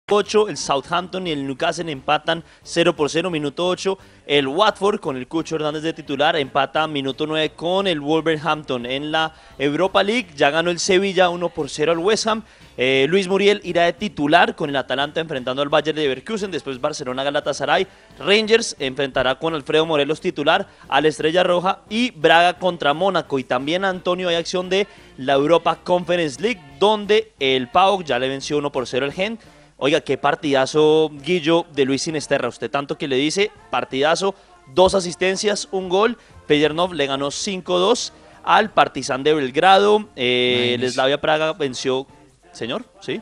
8. El Southampton y el Newcastle empatan 0 por 0, minuto 8. El Watford con el Cucho Hernández de titular empata minuto 9 con el Wolverhampton. En la Europa League ya ganó el Sevilla 1 por 0 al West Ham. Eh, Luis Muriel irá de titular con el Atalanta enfrentando al Bayern de Leverkusen. Después Barcelona Galatasaray. Rangers enfrentará con Alfredo Morelos titular al Estrella Roja. Y Braga contra Mónaco. Y también Antonio hay acción de la Europa Conference League donde el PAOK ya le venció 1 por 0 al Gent. Oiga, qué partidazo, Guillo, de Luis Sinesterra. Usted tanto que le dice, partidazo, dos asistencias, un gol. Pellernov le ganó 5-2 al Partizan de Belgrado. Eh, el Imagínese. Slavia Praga venció... Señor, ¿sí?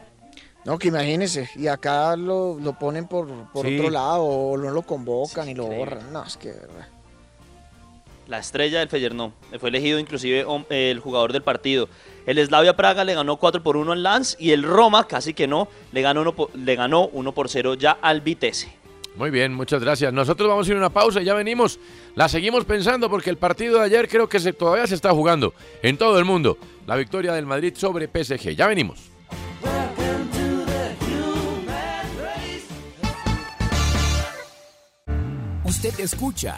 No, que imagínese, y acá lo, lo ponen por, por Sí. otro lado, o no lo convocan y lo borran. No, es que... de verdad. La estrella del Feyenoord. Fue elegido inclusive el jugador del partido. El Slavia Praga le ganó 4 por 1 al Lance y el Roma, casi que no, le ganó 1 por, le ganó 1 por 0 ya al Vitesse. Muy bien, muchas gracias. Nosotros vamos a ir a una pausa y ya venimos. La seguimos pensando porque el partido de ayer creo que se, todavía se está jugando en todo el mundo. La victoria del Madrid sobre PSG. Ya venimos. Usted escucha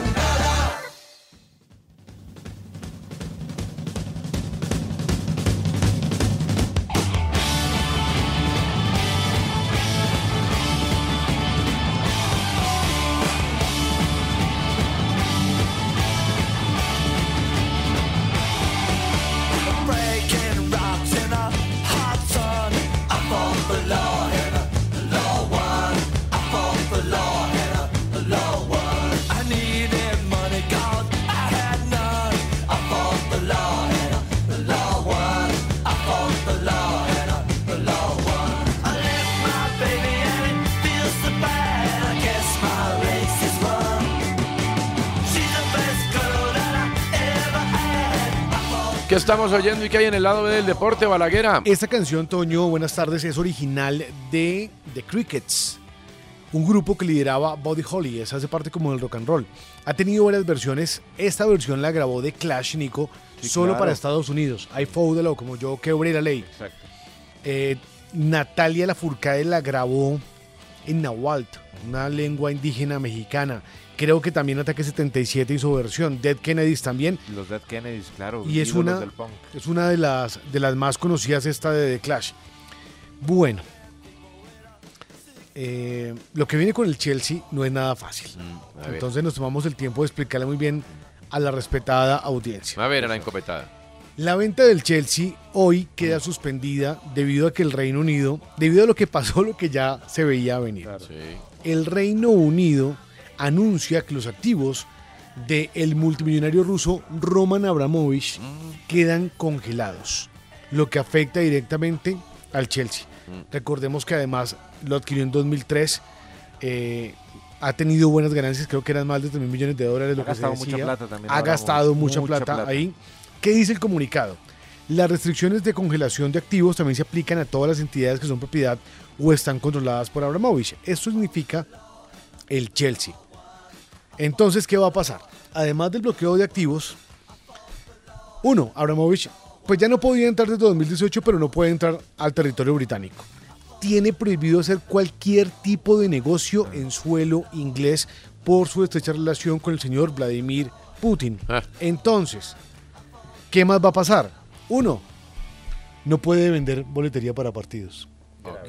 ¿Qué estamos oyendo y qué hay en el lado B del deporte, Balaguera? Esta canción, Toño, buenas tardes, es original de The Crickets, un grupo que lideraba Buddy Holly, esa hace parte como del rock and roll. Ha tenido varias versiones, esta versión la grabó The Clash, Nico, Sí, solo claro. para Estados Unidos. I the como yo quebré la ley. Exacto. Eh, Natalia Lafourcade la grabó en Nahuatl, una lengua indígena mexicana. Creo que también Ataque 77 hizo versión. Dead Kennedys también. Los Dead Kennedys, claro. Y es una, del punk. es una de las, de las más conocidas esta de The Clash. Bueno. eh, lo que viene con el Chelsea no es nada fácil. Mm. Entonces nos tomamos el tiempo de explicarle muy bien a la respetada audiencia. A ver, a la encopetada. La venta del Chelsea hoy queda suspendida debido a que el Reino Unido, debido a lo que pasó, lo que ya se veía venir. El Reino Unido anuncia que los activos del multimillonario ruso Roman Abramovich quedan congelados, lo que afecta directamente al Chelsea. Recordemos que además lo adquirió en 2003. eh, ha tenido buenas ganancias, creo que eran más de 3 mil millones de dólares. Lo Ha que se gastado mucha decía. plata también, Ha gastado mucha, mucha plata, plata. ahí. ¿Qué dice el comunicado? Las restricciones de congelación de activos también se aplican a todas las entidades que son propiedad o están controladas por Abramovich. Esto significa el Chelsea. Entonces, ¿qué va a pasar? Además del bloqueo de activos, uno, Abramovich, pues ya no podía entrar desde 2018, pero no puede entrar al territorio británico. Tiene prohibido hacer cualquier tipo de negocio en suelo inglés por su estrecha relación con el señor Vladimir Putin. Entonces, ¿qué más va a pasar? Uno, no puede vender boletería para partidos.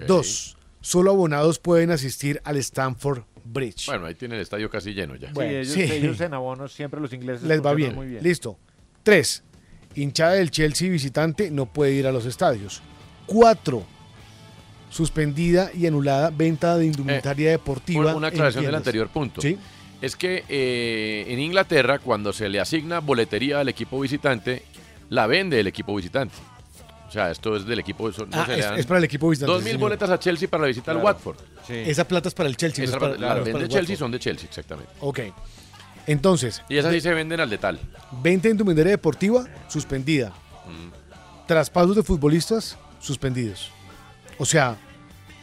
Dos, solo abonados pueden asistir al Stanford Bridge. Bueno, ahí tiene el estadio casi lleno ya. Sí, Bueno, ellos, sí. ellos en abonos siempre los ingleses Les va bien. muy bien. Listo. Tres, hinchada del Chelsea visitante no puede ir a los estadios. Cuatro, suspendida y anulada venta de indumentaria deportiva. Una, aclaración del anterior punto. Sí. Es que eh, en Inglaterra, cuando se le asigna boletería al equipo visitante, la vende el equipo visitante. O sea, esto es del equipo. No Ah, es- para el equipo visitante, Dos sí, mil señor. boletas a Chelsea para la visita al Claro. Watford. Esa plata es para el Chelsea. no Esa es para- la claro, es para vende el Chelsea Watford. son de Chelsea, exactamente. Ok. Entonces, Y esas sí se venden al de tal. venta de indumentaria deportiva suspendida. Mm. Traspasos de futbolistas suspendidos. O sea,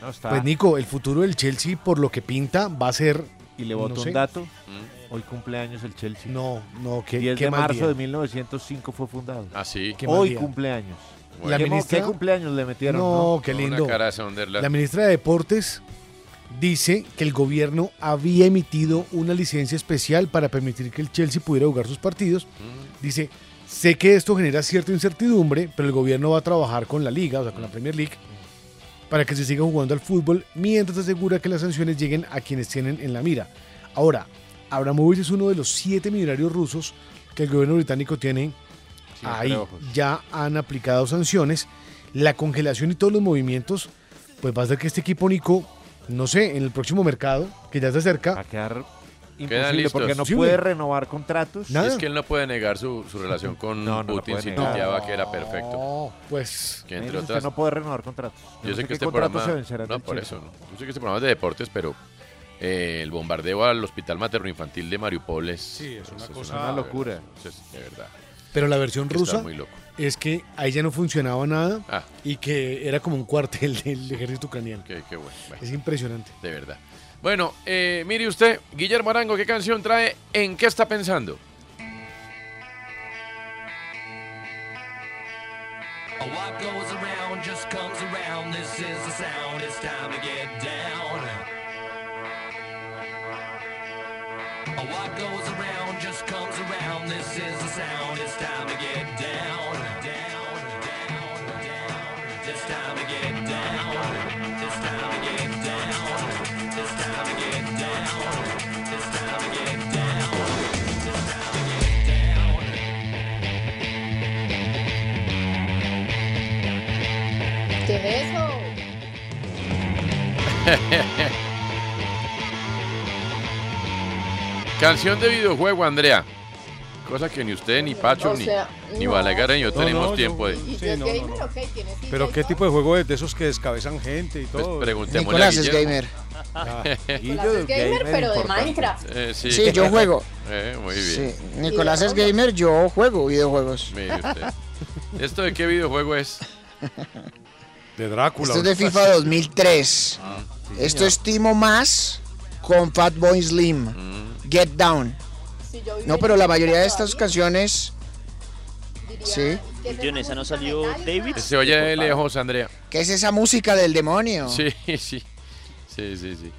No, está. pues Nico, el futuro del Chelsea, por lo que pinta, va a ser. Y le no sé. un dato. Hoy cumpleaños el Chelsea. No, no, qué, 10 qué de marzo día. de 1905 fue fundado. Ah, sí. Hoy día. La ¿Qué, mo- ministra- qué cumpleaños le metieron? No, qué lindo. Una cara de Sunderland. La ministra de Deportes dice que el gobierno había emitido una licencia especial para permitir que el Chelsea pudiera jugar sus partidos. Mm. Dice, sé que esto genera cierta incertidumbre, pero el gobierno va a trabajar con la liga, o sea, con la Premier League, para que se siga jugando al fútbol, mientras asegura que las sanciones lleguen a quienes tienen en la mira. Ahora, Abramovich es uno de los siete millonarios rusos que el gobierno británico tiene Ahí. ojos. Ya han aplicado sanciones. La congelación y todos los movimientos, pues va a hacer que este equipo, Nico, no sé, en el próximo mercado, que ya se acerca, Va a quedar Quedan imposible listos. porque no Sí, puede renovar contratos. Nada. Es que él no puede negar su, su relación con No, no la Putin si tuiteaba que era perfecto. No, pues. Que entre Menos usted otras. no puede renovar contratos. Yo no sé que este contratos programa. No, por Chelsea. eso. no. Yo sé que este programa es de deportes, pero eh, el bombardeo al hospital materno-infantil de Mariupol es. Sí, es una es cosa- Una locura. es de verdad. Pero la versión rusa muy loco. es que ahí ya no funcionaba nada Ah. y que era como un cuartel del ejército ucraniano. Qué, qué bueno. bueno, Es impresionante. de verdad. Bueno, eh, mire usted, Guillermo Arango, ¿qué canción trae? ¿En qué está pensando? What goes around just comes around. This is the sound. It's time to get down. What goes around Canción de videojuego, Andrea. Cosa que ni usted, ni Pacho, O ni, sea, ni no. Balaguer ni yo No, tenemos no, tiempo de. ¿Y Sí, Pero qué tipo de juego es de esos que descabezan gente y Pues todo. preguntémosle Nicolás a es gamer. Ah. Nicolás es gamer, pero de. Minecraft. Eh, sí. Sí, yo juego. Eh, muy bien. Sí, Nicolás es gamer, yo juego videojuegos. Mire usted. ¿Esto de qué videojuego es? de Drácula. Esto es de FIFA 2003. Ah, Esto es Timo Más con Fatboy Slim. Mm. Get Down. Si No, pero la mayoría de estas canciones, sí. John, esa no salió David. Se oye lejos, Andrea. ¿Qué es esa música del demonio? Sí, sí. Sí, Sí, sí, sí.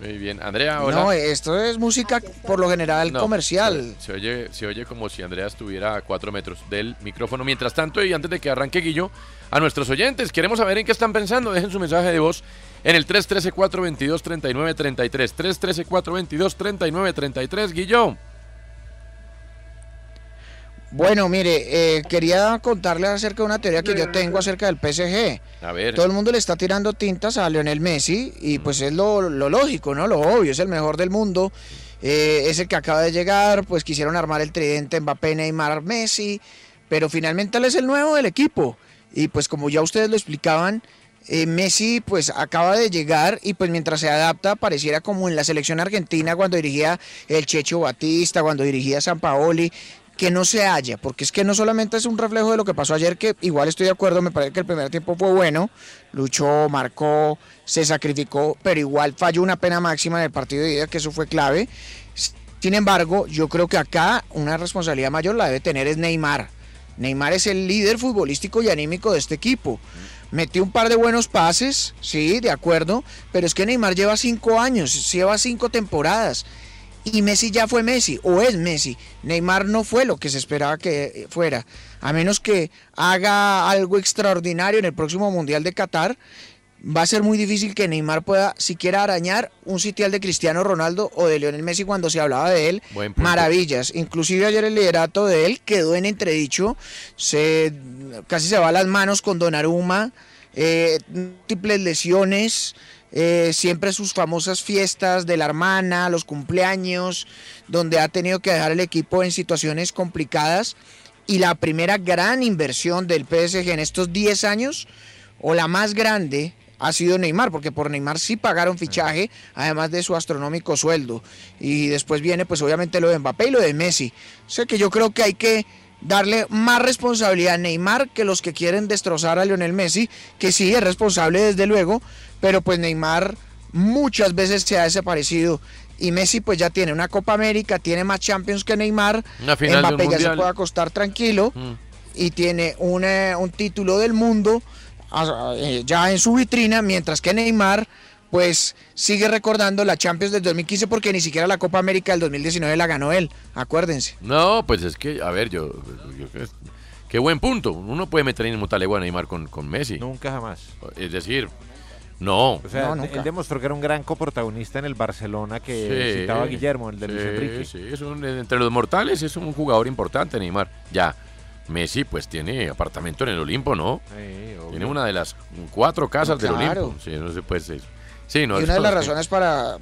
Muy bien. Andrea, hola. No, esto es música por lo general No, comercial. Se, se oye, se oye como si Andrea estuviera a cuatro metros del micrófono. Mientras tanto, y antes de que arranque Guillo, a nuestros oyentes, queremos saber en qué están pensando. Dejen su mensaje de voz en el 313-422-3933. 313-422-3933. Guillo. Bueno, mire, eh, quería contarles acerca de una teoría que yo tengo acerca del PSG. A ver. Todo el mundo le está tirando tintas a Lionel Messi y pues es lo, lo lógico, ¿no? Lo obvio, es el mejor del mundo. eh, es el que acaba de llegar, pues quisieron armar el tridente Mbappé, Neymar, Messi, pero finalmente él es el nuevo del equipo. Y pues como ya ustedes lo explicaban, eh, Messi pues acaba de llegar y pues mientras se adapta pareciera como en la selección argentina cuando dirigía el Checho Batista, cuando dirigía San Paoli, que no se halla, porque es que no solamente es un reflejo de lo que pasó ayer, que igual estoy de acuerdo, me parece que el primer tiempo fue bueno, luchó, marcó, se sacrificó, pero igual falló una pena máxima en el partido de ida, que eso fue clave. Sin embargo, yo creo que acá una responsabilidad mayor la debe tener es Neymar. Neymar es el líder futbolístico y anímico de este equipo. Metió un par de buenos pases, sí, de acuerdo, pero es que Neymar lleva cinco años, lleva cinco temporadas. Y Messi ya fue Messi, o es Messi. Neymar no fue lo que se esperaba que fuera. A menos que haga algo extraordinario en el próximo Mundial de Qatar, va a ser muy difícil que Neymar pueda siquiera arañar un sitial de Cristiano Ronaldo o de Lionel Messi cuando se hablaba de él. Maravillas. Inclusive ayer el liderato de él quedó en entredicho. Se, casi se va a las manos con Donnarumma. Eh, múltiples lesiones. Eh, siempre sus famosas fiestas de la hermana, los cumpleaños, donde ha tenido que dejar el equipo en situaciones complicadas. Y la primera gran inversión del PSG en estos 10 años, o la más grande, ha sido Neymar, porque por Neymar sí pagaron fichaje, además de su astronómico sueldo. Y después viene, pues obviamente lo de Mbappé y lo de Messi. O sea que yo creo que hay que darle más responsabilidad a Neymar que los que quieren destrozar a Lionel Messi, que sí es responsable desde luego, pero pues Neymar muchas veces se ha desaparecido. Y Messi pues ya tiene una Copa América, tiene más Champions que Neymar. Una final de un Mbappé ya se mundial. puede acostar tranquilo Mm. y tiene un, eh, un título del mundo ah, eh, ya en su vitrina, mientras que Neymar pues sigue recordando la Champions del 2015 porque ni siquiera la Copa América del 2019 la ganó él, acuérdense. No, pues es que, a ver, yo. yo creo- qué buen punto. Uno puede meter en Mutalegua a Neymar con, con Messi. Nunca jamás. Es decir, no. O sea, él demostró que era un gran coprotagonista en el Barcelona que Sí, citaba Guillermo, el de Luis sí, Enrique. sí, es un- entre los mortales es un jugador importante, Neymar. Ya. Messi, pues tiene apartamento en el Olimpo, ¿no? tiene una de las cuatro casas del. Olimpo. Sí, no se puede decir. Sí, no, y una de las que- razones para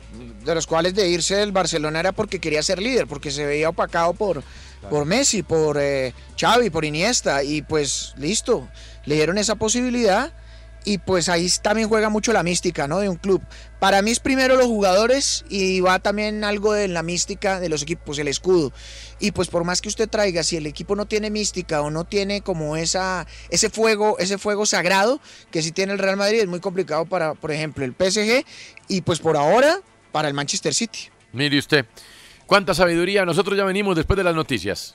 de los cuales de irse del Barcelona era porque quería ser líder, porque se veía opacado por, por Messi, por eh, Xavi, por Iniesta y pues listo, le dieron esa posibilidad y pues ahí también juega mucho la mística, ¿no? De un club. Para mí es primero los jugadores y va también algo de la mística de los equipos, el escudo. Y pues por más que usted traiga, si el equipo no tiene mística o no tiene como esa ese fuego, ese fuego sagrado que sí tiene el Real Madrid, es muy complicado para, por ejemplo, el PSG y pues por ahora para el Manchester City. Mire usted, cuánta sabiduría. Nosotros ya venimos después de las noticias.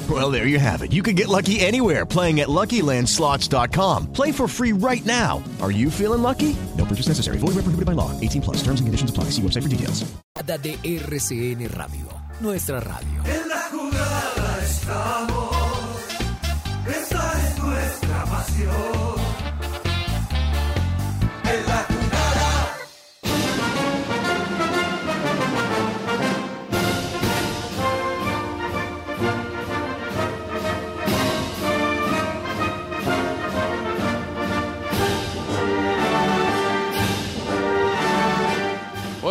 Well, there you have it. You can get lucky anywhere playing at LuckyLandSlots.com. Play for free right now. Are you feeling lucky? No purchase necessary. Void where prohibited by law. 18 plus. Terms and conditions apply. See website for details. jugada de RCN Radio, nuestra radio. En la jugada estamos, esta es nuestra pasión.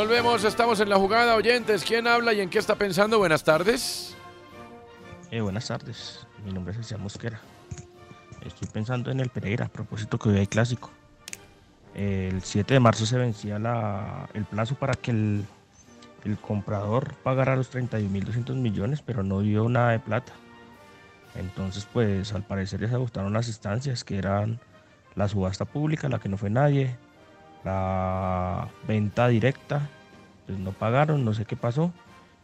Volvemos, estamos en la jugada, oyentes. ¿Quién habla y en qué está pensando? Buenas tardes. Eh, buenas tardes, mi nombre es César Mosquera. Estoy pensando en el Pereira, a propósito que hoy hay clásico. El 7 de marzo se vencía la- el plazo para que el el comprador pagara los 31.200 millones, pero no dio nada de plata. Entonces, pues al parecer les ajustaron las instancias, que eran la subasta pública, la que no fue nadie, la venta directa, pues no pagaron, no sé qué pasó.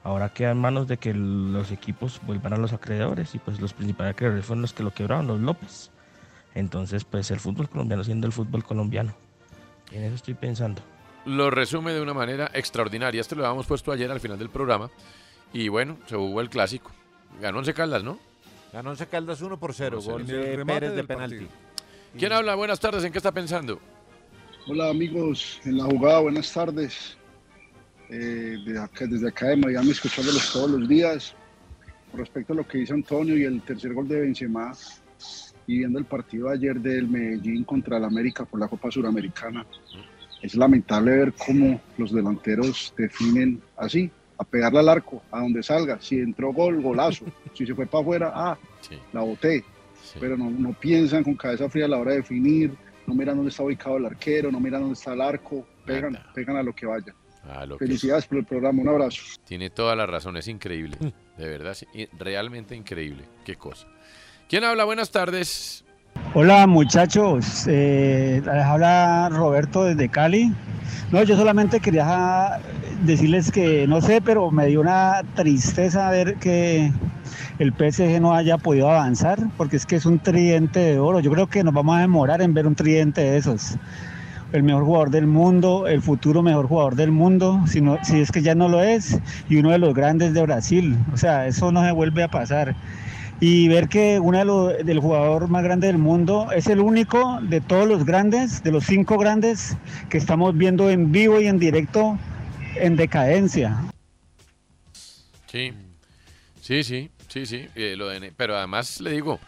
Ahora queda en manos de que los equipos vuelvan a los acreedores y pues los principales acreedores fueron los que lo quebraron, los López. Entonces, pues el fútbol colombiano siendo el fútbol colombiano. En eso estoy pensando. Lo resume de una manera extraordinaria. Este lo habíamos puesto ayer al final del programa. Y bueno, se jugó el clásico. Ganó Once Caldas, ¿no? Ganó Once Caldas 1 por 0, gol de Pérez de penalti. ¿Quién habla? Buenas tardes. ¿En qué está pensando? Hola amigos, en la jugada, buenas tardes. Eh, de acá- desde acá de Miami, escuchándolos todos los días. Con respecto a lo que dice Antonio y el tercer gol de Benzema, y viendo el partido ayer del Medellín contra el América por la Copa Suramericana, es lamentable ver cómo los delanteros definen así, a pegarle al arco, a donde salga. Si entró gol, golazo. Si se fue para afuera, ah, la boté. Pero no, no piensan con cabeza fría a la hora de definir, no miran dónde está ubicado el arquero, no miran dónde está el arco, pegan, pegan a lo que vaya. A lo que Felicidades por el programa, un abrazo. Tiene toda la razón, es increíble. De verdad, sí, realmente increíble. Qué cosa. ¿Quién habla? Buenas tardes. Hola muchachos, eh, les habla Roberto desde Cali. No, yo solamente quería decirles que no sé, pero me dio una tristeza ver que el PSG no haya podido avanzar, porque es que es un tridente de oro. Yo creo que nos vamos a demorar en ver un tridente de esos. El mejor jugador del mundo, el futuro mejor jugador del mundo, si, no- si es que ya no lo es, y uno de los grandes de Brasil. O sea, eso no se vuelve a pasar y ver que uno de los del jugador más grande del mundo es el único de todos los grandes, de los cinco grandes que estamos viendo en vivo y en directo en decadencia. Sí, sí, sí, sí, sí. eh, lo de pero además le digo,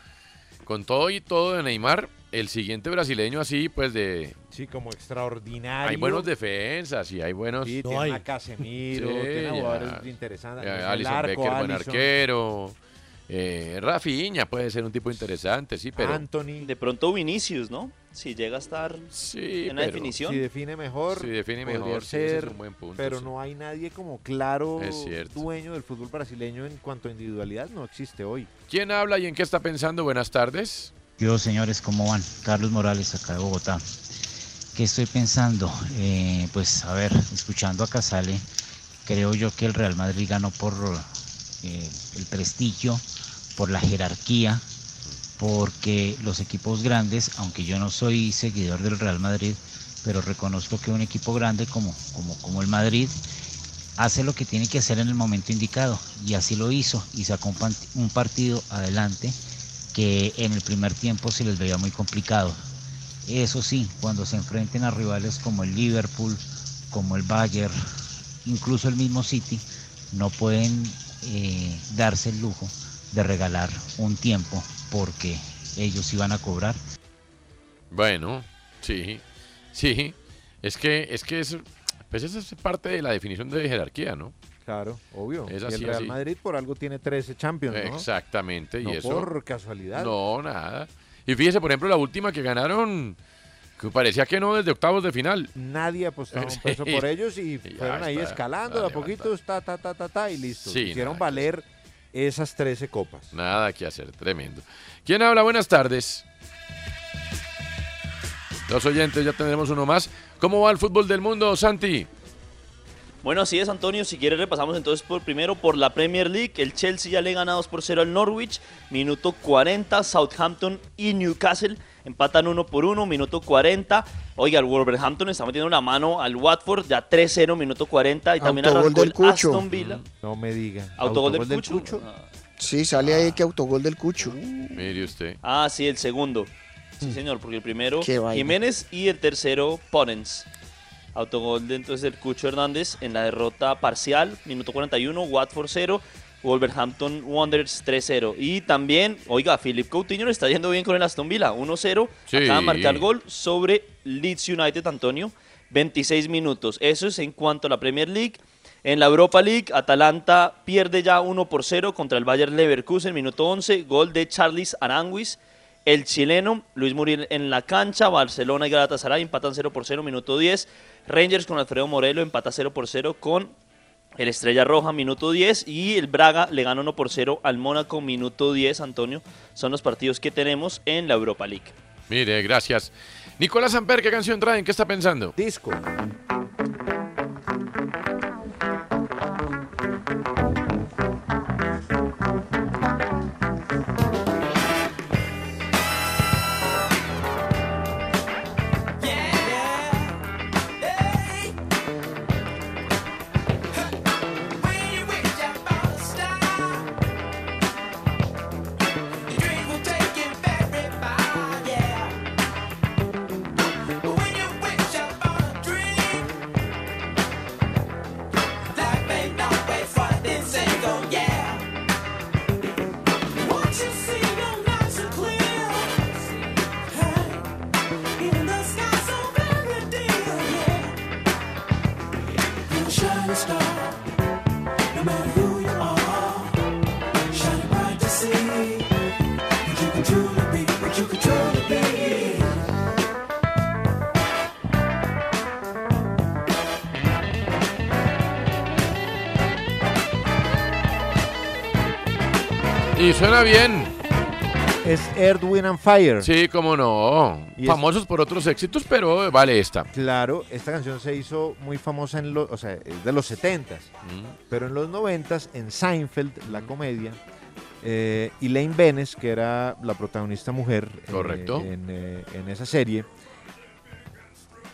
con todo y todo de Neymar, el siguiente brasileño así, pues de... Sí, como extraordinario. Hay buenos defensas y hay buenos... Sí, tiene a Casemiro, tiene jugadores interesantes. Eh, arco, Becker, buen arquero. Eh, Rafinha puede ser un tipo interesante, sí, pero... Anthony. De pronto Vinicius, ¿no? Si llega a estar en la definición. Si define mejor. Si define podría mejor, sí, ese es ser, un buen punto, Pero sí. no hay nadie como claro dueño del fútbol brasileño en cuanto a individualidad. No existe hoy. ¿Quién habla y en qué está pensando? Buenas tardes. Yo, señores, ¿cómo van? Carlos Morales, acá de Bogotá. ¿Qué estoy pensando? Eh, pues, a ver, escuchando a Casale, creo yo que el Real Madrid ganó por eh, el prestigio, por la jerarquía, porque los equipos grandes, aunque yo no soy seguidor del Real Madrid, pero reconozco que un equipo grande como, como, como el Madrid hace lo que tiene que hacer en el momento indicado y así lo hizo y sacó un, partido adelante que en el primer tiempo se les veía muy complicado. Eso sí, cuando se enfrenten a rivales como el Liverpool, como el Bayern, incluso el mismo City, no pueden eh, darse el lujo de regalar un tiempo porque ellos iban a cobrar. Bueno, sí, sí. Es que, es que eso, pues eso es parte de la definición de jerarquía, ¿no? Claro, obvio. Es Y el Real así. Madrid por algo tiene 13 Champions, ¿no? Exactamente, y No eso. por casualidad. No, nada. Y fíjese, por ejemplo, la última que ganaron, que parecía que no desde octavos de final. Nadie apostaba un Sí. peso por ellos y Ya fueron ahí está, escalando de a poquitos, ta, ta, ta, ta, ta, y listo. Sí, Hicieron nada, valer esas 13 copas. Nada que hacer, tremendo. ¿Quién habla? Buenas tardes. Los oyentes, ya tendremos uno más. ¿Cómo va el fútbol del mundo, Santi? Bueno, así es, Antonio. Si quieres, repasamos entonces por primero por la Premier League. El Chelsea ya le gana 2 por 0 al Norwich. Minuto 40. Southampton y Newcastle empatan 1 por 1. Minuto 40. Oiga, el Wolverhampton está metiendo la mano al Watford. Ya 3-0, minuto 40. Y también Autogol arrancó del el Cucho. Aston Villa. No me diga. Autogol del Cucho. Sí, sale ahí que autogol del Cucho. Mire usted. Ah, sí, el segundo. Sí, señor, porque el primero. Jiménez y el tercero Ponens. Autogol de entonces el Cucho Hernández en la derrota parcial, minuto 41, Watford 0, Wolverhampton Wanderers 3-0. Y también, oiga, Philip Coutinho le está yendo bien con el Aston Villa, 1-0. Sí. Acaba de marcar gol sobre Leeds United, Antonio, 26 minutos. Eso es en cuanto a la Premier League. En la Europa League, Atalanta pierde ya 1 por 0 contra el Bayer Leverkusen, minuto 11, gol de Charles Aranguis. El chileno, Luis Muriel en la cancha, Barcelona y Galatasaray empatan 0 por 0, minuto 10. Rangers con Alfredo Morelo empata 0 por 0 con el Estrella Roja, minuto 10, y el Braga le gana 1 por 0 al Mónaco, minuto 10, Antonio. Son los partidos que tenemos en la Europa League. Mire, gracias. Nicolás Amper, ¿qué canción traen? ¿Qué está pensando? Disco. Suena bien. Es Earth, Wind and Fire. Sí, cómo no. Y es- Famosos por otros éxitos, pero vale esta. Claro, esta canción se hizo muy famosa en los, o sea, es de los 70s, pero en los 90s en Seinfeld, la comedia, eh, Elaine Benes, que era la protagonista mujer eh, Correcto. en, eh, en esa serie,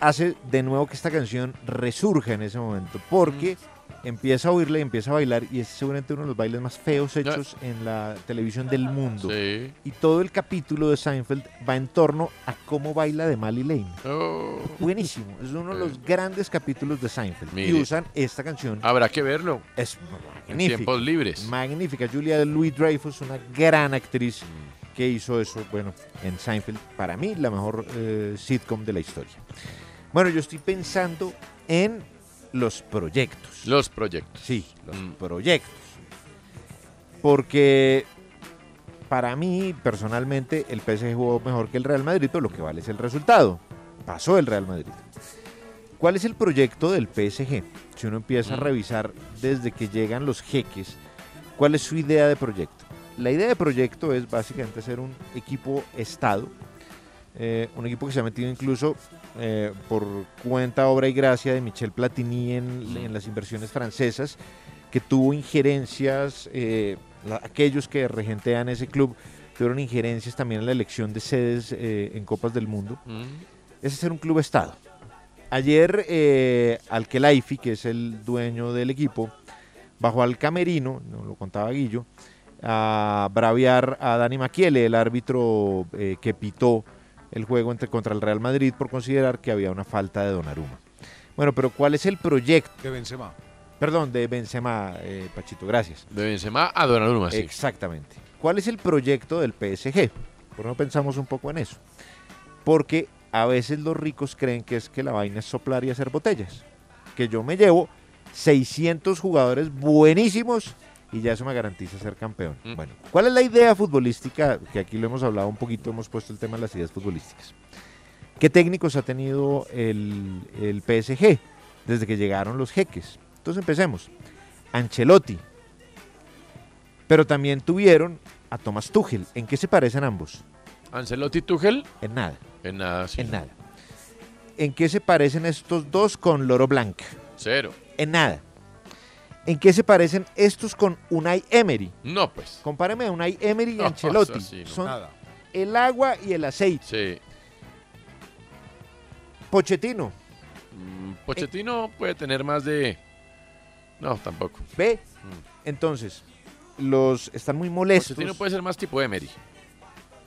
hace de nuevo que esta canción resurja en ese momento, porque empieza a oírla y empieza a bailar y es seguramente uno de los bailes más feos hechos en la televisión del mundo. Sí. Y todo el capítulo de Seinfeld va en torno a cómo baila de mal Elaine. Oh. Buenísimo, es uno de los grandes capítulos de Seinfeld. Mire. Y usan esta canción. Habrá que verlo. Es En magnífica. tiempos libres. Magnífica. Julia Louis Dreyfus, una gran actriz Mm. que hizo eso, bueno, en Seinfeld. Para mí, la mejor eh, sitcom de la historia. Bueno, yo estoy pensando en los proyectos. Los proyectos. Sí, los Mm. proyectos. Porque para mí, personalmente, el PSG jugó mejor que el Real Madrid, pero lo que vale es el resultado. Pasó el Real Madrid. ¿Cuál es el proyecto del PSG? Si uno empieza a Mm. revisar desde que llegan los jeques, ¿cuál es su idea de proyecto? La idea de proyecto es básicamente ser un equipo Estado, eh, un equipo que se ha metido incluso eh, por cuenta, obra y gracia de Michel Platini en, en las inversiones francesas, que tuvo injerencias, eh, la- aquellos que regentean ese club tuvieron injerencias también en la elección de sedes eh, en Copas del Mundo. Ese es ser un club Estado. Ayer eh, Al-Khelaifi, que es el dueño del equipo, bajó al camerino, no lo contaba Guillo, a braviar a Dani Maquiele, el árbitro eh, que pitó el juego entre, contra el Real Madrid por considerar que había una falta de Donnarumma. Bueno, pero ¿cuál es el proyecto? De Benzema. Perdón, de Benzema, eh, Pachito, gracias. De Benzema a Donnarumma, sí. Exactamente. ¿Cuál es el proyecto del PSG? ¿Por no pensamos un poco en eso? Porque a veces los ricos creen que es que la vaina es soplar y hacer botellas. Que yo me llevo 600 jugadores buenísimos y ya eso me garantiza ser campeón. Mm. Bueno, ¿cuál es la idea futbolística? Que aquí lo hemos hablado un poquito, hemos puesto el tema de las ideas futbolísticas. ¿Qué técnicos ha tenido el, el PSG desde que llegaron los jeques? Entonces empecemos. Ancelotti. Pero también tuvieron a Thomas Tuchel. ¿En qué se parecen ambos? Ancelotti Tuchel. En nada. En nada, sí. En nada. ¿En qué se parecen estos dos con Loro Blanc? Cero. En nada. ¿En qué se parecen estos con Unai Emery? No, pues. Compáreme a Unai Emery y No, Ancelotti. sí, no. Son Nada. el agua y el aceite. Sí. Pochettino. Mm, Pochettino puede tener más de. No, tampoco. ¿Ve? Entonces, los están muy molestos. Pochettino puede ser más tipo Emery.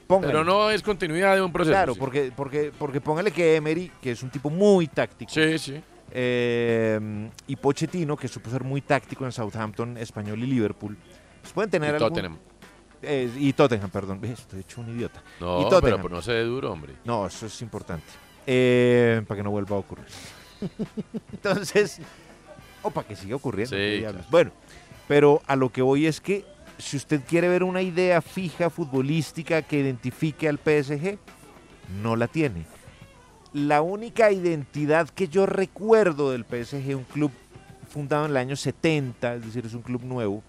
Póngale. Pero no es continuidad de un proceso. Claro, sí. porque, porque, porque póngale que Emery, que es un tipo muy táctico. Sí, sí. Eh, y Pochettino, que supo ser muy táctico en Southampton, Español y Liverpool. Pues pueden tener Y algún- Tottenham. Eh, y Tottenham, perdón. Estoy hecho un idiota. No, y pero, no se dé duro, hombre. No, eso es importante. Eh, para que no vuelva a ocurrir. Entonces, o para que siga ocurriendo. Sí, claro. Bueno, pero a lo que voy es que si usted quiere ver una idea fija futbolística que identifique al PSG, no la tiene. La única identidad que yo recuerdo del PSG, un club fundado en el año 70, es decir, es un club nuevo.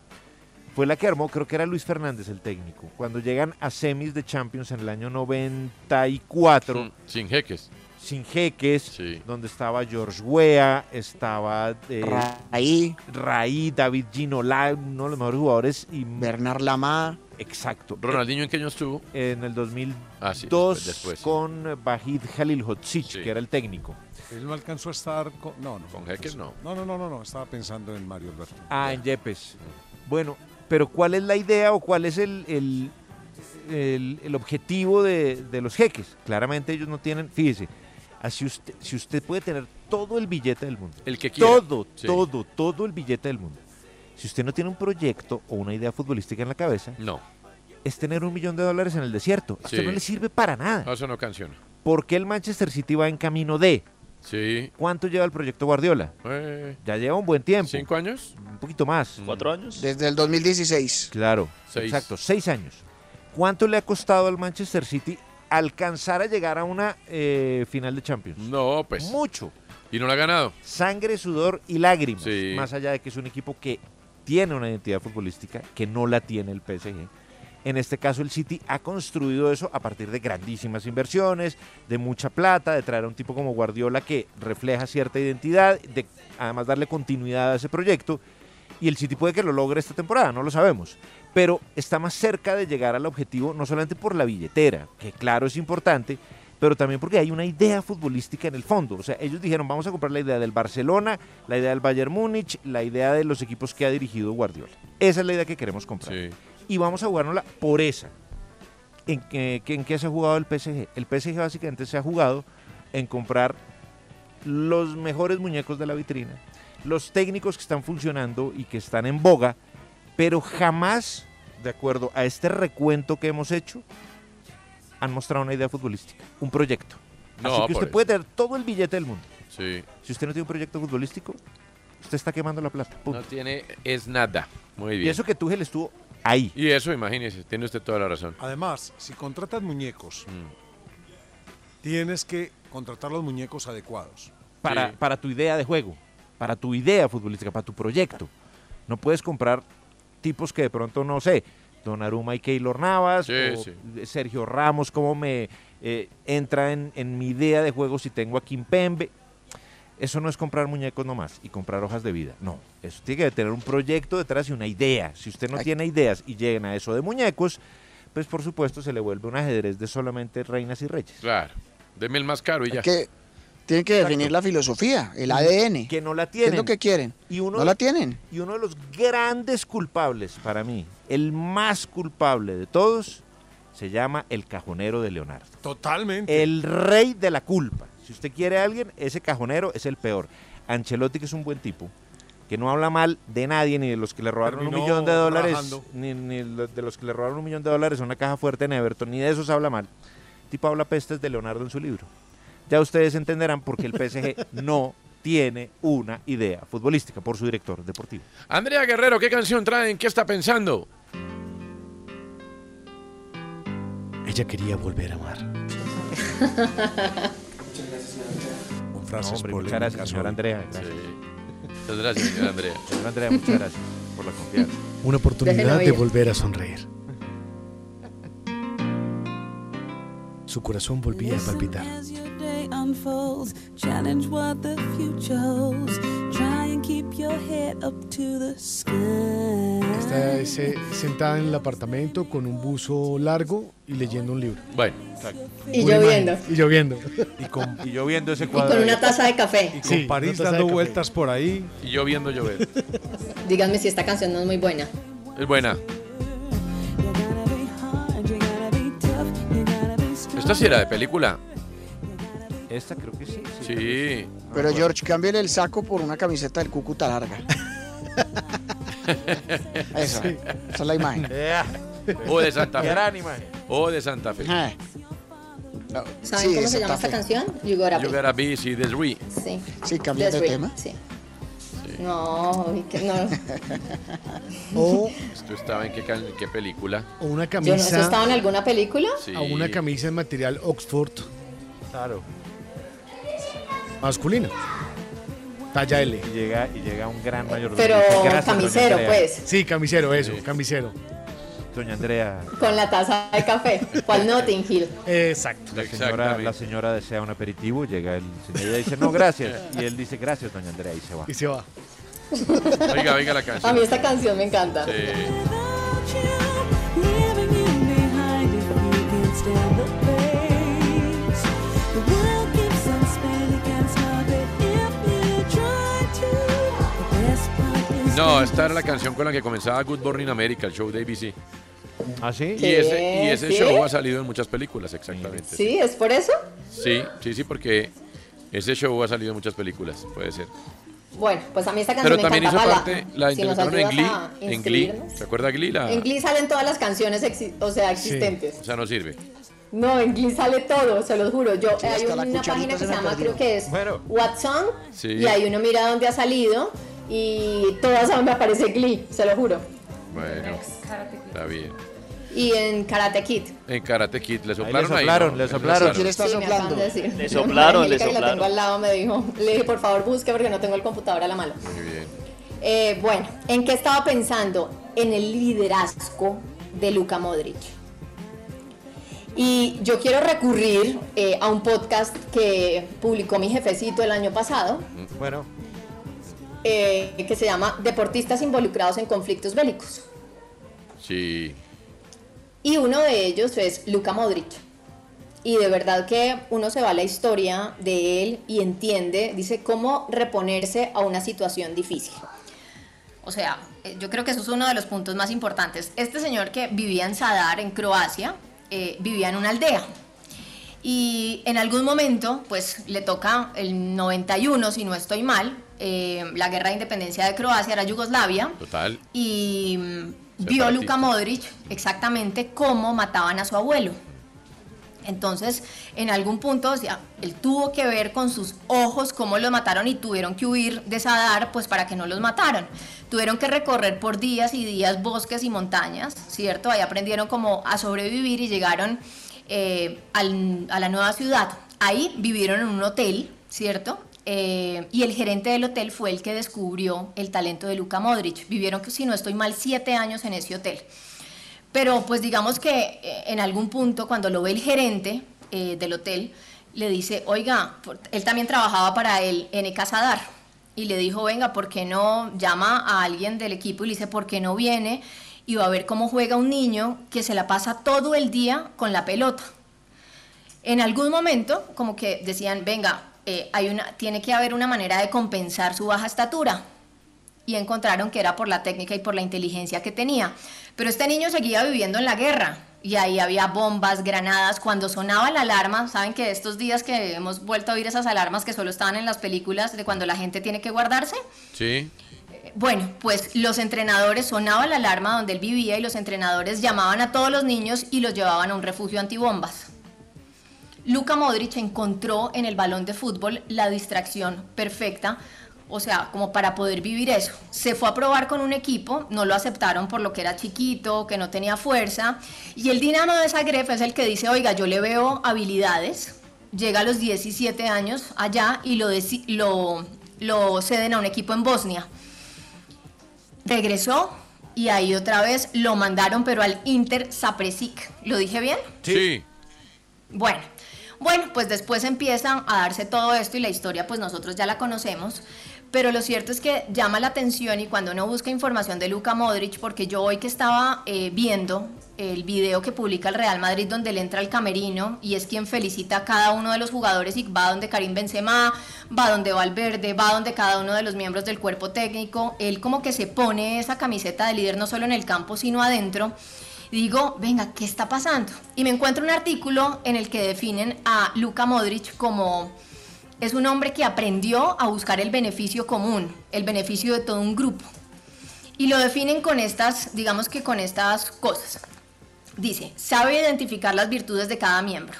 Fue la que armó, creo que era Luis Fernández el técnico. Cuando llegan a semis de Champions en el año 94, Mm, Sin jeques. sin jeques, donde estaba George Weah, estaba eh, Raí. Raí, David Ginola, uno de los mejores jugadores. Y Bernard Lama. Exacto. Ronaldinho, ¿en qué año estuvo? En el 2002 Ah, sí, después, después. con Vahid Halilhodzic, que era el técnico. Él no alcanzó a estar con... No, no. Con Jeques no. No, no, no, no, no. Estaba pensando en Mario Alberto. Ah, en Yepes. Bueno, pero ¿cuál es la idea o cuál es el, el, el- el objetivo de, de los jeques? Claramente ellos no tienen, fíjese, así usted, si usted puede tener todo el billete del mundo, El que quiera. todo, Sí. todo, todo el billete del mundo, si usted no tiene un proyecto o una idea futbolística en la cabeza, No. es tener un millón de dólares en el desierto. A usted Sí. no le sirve para nada. No, eso no canciona. ¿Por qué el Manchester City va en camino de? Sí. ¿Cuánto lleva el proyecto Guardiola? Eh, Ya lleva un buen tiempo. ¿Cinco años? Un poquito más. ¿Cuatro años? Desde el 2016. Claro, Seis. exacto, seis años. ¿Cuánto le ha costado al Manchester City alcanzar a llegar a una eh, final de Champions? No, pues. Mucho. ¿Y no lo ha ganado? Sangre, sudor y lágrimas. Sí. Más allá de que es un equipo que tiene una identidad futbolística que no la tiene el PSG. En este caso el City ha construido eso a partir de grandísimas inversiones, de mucha plata, de traer a un tipo como Guardiola que refleja cierta identidad, de además darle continuidad a ese proyecto. Y el City puede que lo logre esta temporada, no lo sabemos. Pero está más cerca de llegar al objetivo, no solamente por la billetera, que claro es importante, pero también porque hay una idea futbolística en el fondo. O sea, ellos dijeron, vamos a comprar la idea del Barcelona, la idea del Bayern Múnich, la idea de los equipos que ha dirigido Guardiola. Esa es la idea que queremos comprar. Y vamos a jugárnosla por esa. ¿En qué, que- en qué se ha jugado el PSG? El PSG básicamente se ha jugado en comprar los mejores muñecos de la vitrina, los técnicos que están funcionando y que están en boga, pero jamás, de acuerdo a este recuento que hemos hecho, han mostrado una idea futbolística, un proyecto. No, Así que usted eso. puede tener todo el billete del mundo. Sí. Si usted no tiene un proyecto futbolístico, usted está quemando la plata. punto. No tiene, es nada. Muy bien. Y eso que Tuchel estuvo ahí. Y eso, imagínese, tiene usted toda la razón. Además, si contratas muñecos, Mm. tienes que contratar los muñecos adecuados. para, para tu idea de juego, para tu idea futbolística, para tu proyecto. No puedes comprar tipos que de pronto, no sé, Donnarumma y Keylor Navas, Sí, o sí. Sergio Ramos, cómo me eh, entra en, en mi idea de juego si tengo a Kimpembe. Eso no es comprar muñecos nomás y comprar hojas de vida. No, eso tiene que tener un proyecto detrás y una idea. Si usted no tiene ideas y llegan a eso de muñecos, pues por supuesto se le vuelve un ajedrez de solamente reinas y reyes. Claro. Deme el más caro y ya. que tienen que definir la filosofía, el ADN. Que no la ¿Qué tienen. es lo que quieren? Y uno, ¿No la tienen? Y uno de los grandes culpables para mí, el más culpable de todos, se llama el cajonero de Leonardo. Totalmente. El rey de la culpa. Si usted quiere a alguien, ese cajonero es el peor. Ancelotti, que es un buen tipo, que no habla mal de nadie, ni de los que le robaron un millón de dólares, ni, ni de los que le robaron un millón de dólares a una caja fuerte en Everton, ni de esos habla mal. El tipo habla pestes de Leonardo en su libro. Ya ustedes entenderán por qué el PSG no tiene una idea futbolística por su director deportivo. Andrea Guerrero, ¿qué canción traen? ¿Qué está pensando? Ella quería volver a amar. Con frases No, hombre, muchas gracias, señor hoy. Andrea. Gracias. Muchas gracias, señor Andrea. Señor Andrea, muchas gracias por la confianza. Una oportunidad de volver a sonreír. Su corazón volvía a palpitar. Day unfolds, challenge what the future holds. Try and keep your head up to the sky. Está ese- sentada en el apartamento con un buzo largo y leyendo un libro. Bueno, Y Una lloviendo. Y lloviendo. Y, con, y yo viendo ese Y cuadro. con ahí. una taza de café. Y con Sí, París dando vueltas por ahí. y yo viendo llover. Díganme si esta canción no es muy buena. Es buena. Esta sí era de película. Esta creo que sí. Sí. Pero George, cámbiale el saco por una camiseta del Cúcuta larga. Esa, esa es la imagen. O de Santa Fe. Gran imagen. O de Santa Fe. Ah. No, ¿Saben sí, cómo se llama esta canción? You Gotta You Be. gotta be, sí, the Three. Sí. Sí, cambiando de tema. Sí. No, y que no. O, ¿Esto estaba en qué, en qué película? o una Yo no sé, ¿eso estaba camisa. en alguna película? Sí. A una camisa en material Oxford Claro. Masculina. Talla L. Y llega, y llega un gran mayordomo. Pero y dice, "Gracias, doña camisero, Andrea". pues. Sí, camisero, eso, camisero. Doña Andrea. Con la taza de café. ¿Cuál Notting Hill? Exacto. La señora, la señora desea un aperitivo, llega el señor y ella dice, no, gracias. Y él dice, gracias, doña Andrea, y se va. Y se va. Oiga, oiga la A canción. mí esta canción me encanta. Sí. No, esta era la canción con la que comenzaba Good Morning America, el show de ABC. ¿Ah, sí? Y ese, y ese ¿Sí? show ha salido en muchas películas, exactamente. ¿Sí? ¿Es por eso? Sí, sí, sí, porque ese show ha salido en muchas películas, puede ser. Bueno, pues a mí esta canción Pero me también hizo encanta. parte, la si interpretaron en Glee, en Glee. ¿Se acuerda Glee? La- En Glee salen todas las canciones, exi- o sea, existentes. O sea, no sirve. No, en Glee sale todo, se los juro. Yo, Sí, hay una página que se llama, perdió. creo que es Bueno. What Song, Sí. y ahí uno mira dónde ha salido y todas me aparece Glee, se lo juro. Bueno, está bien. Y en Karate Kid. En Karate Kid le Ahí soplaron le ahí. soplaron, ¿no? le Ahí soplaron. ¿Quién está Sí, me soplando? acaban de. Le soplaron, le Angélica, que la soplaron. tengo al lado, me dijo. Le dije, por favor, busque porque no tengo el computador a la mano. Muy bien. Eh, bueno, ¿en qué estaba pensando? En el liderazgo de Luka Modric. Y yo quiero recurrir eh, a un podcast que publicó mi jefecito el año pasado, Bueno, eh, que se llama Deportistas involucrados en conflictos bélicos. Sí. Y uno de ellos es Luka Modric. Y de verdad que uno se va a la historia de él y entiende, dice, cómo reponerse a una situación difícil. O sea, eh, yo creo que eso es uno de los puntos más importantes. Este señor que vivía en Sadar, en Croacia, eh, vivía en una aldea. Y en algún momento, pues le toca el 91, si no estoy mal, eh, la guerra de independencia de Croacia, era Yugoslavia, Total. y vio. Luka Modric exactamente cómo mataban a su abuelo. Entonces, en algún punto, o sea, él tuvo que ver con sus ojos cómo los mataron y tuvieron que huir de Sadar, pues para que no los mataran. Tuvieron que recorrer por días y días bosques y montañas, ¿cierto? Ahí aprendieron como a sobrevivir y llegaron eh, al- a la nueva ciudad. Ahí vivieron en un hotel, ¿cierto? Eh, y el gerente del hotel fue el que descubrió el talento de Luka Modric. Vivieron, si no estoy mal, siete años en ese hotel. Pero pues digamos que eh, en algún punto cuando lo ve el gerente eh, del hotel, le dice, oiga, él también trabajaba para el NK Sadar. Y le dijo, venga, ¿por qué no llama a alguien del equipo y le dice, ¿por qué no viene? Y va a ver cómo juega un niño que se la pasa todo el día con la pelota. En algún momento, como que decían, venga, eh, hay una, tiene que haber una manera de compensar su baja estatura. Y encontraron que era por la técnica y por la inteligencia que tenía. Pero este niño seguía viviendo en la guerra. Y ahí había bombas, granadas. Cuando sonaba la alarma, saben que estos días que hemos vuelto a oír esas alarmas que solo estaban en las películas de cuando la gente tiene que guardarse. Sí. Bueno, pues los entrenadores sonaba la alarma donde él vivía y los entrenadores llamaban a todos los niños y los llevaban a un refugio antibombas. Luka Modric encontró en el balón de fútbol la distracción perfecta, o sea, como para poder vivir eso. Se fue a probar con un equipo, no lo aceptaron por lo que era chiquito, que no tenía fuerza, y el Dinamo de Zagreb es el que dice, oiga, yo le veo habilidades, llega a los 17 años allá y lo, lo, lo ceden a un equipo en Bosnia. Regresó y ahí otra vez lo mandaron, pero al Inter Zapresic. ¿Lo dije bien? Sí. Bueno, bueno, pues después empiezan a darse todo esto y la historia pues nosotros ya la conocemos, pero lo cierto es que llama la atención y cuando uno busca información de Luka Modric, porque yo hoy que estaba eh, viendo el video que publica el Real Madrid donde él entra al camerino y es quien felicita a cada uno de los jugadores y va donde Karim Benzema, va donde Valverde, va donde cada uno de los miembros del cuerpo técnico, él como que se pone esa camiseta de líder no solo en el campo sino adentro digo, venga, ¿qué está pasando? Y me encuentro un artículo en el que definen a Luka Modric como es un hombre que aprendió a buscar el beneficio común, el beneficio de todo un grupo. Y lo definen con estas, digamos que con estas cosas. Dice, sabe identificar las virtudes de cada miembro.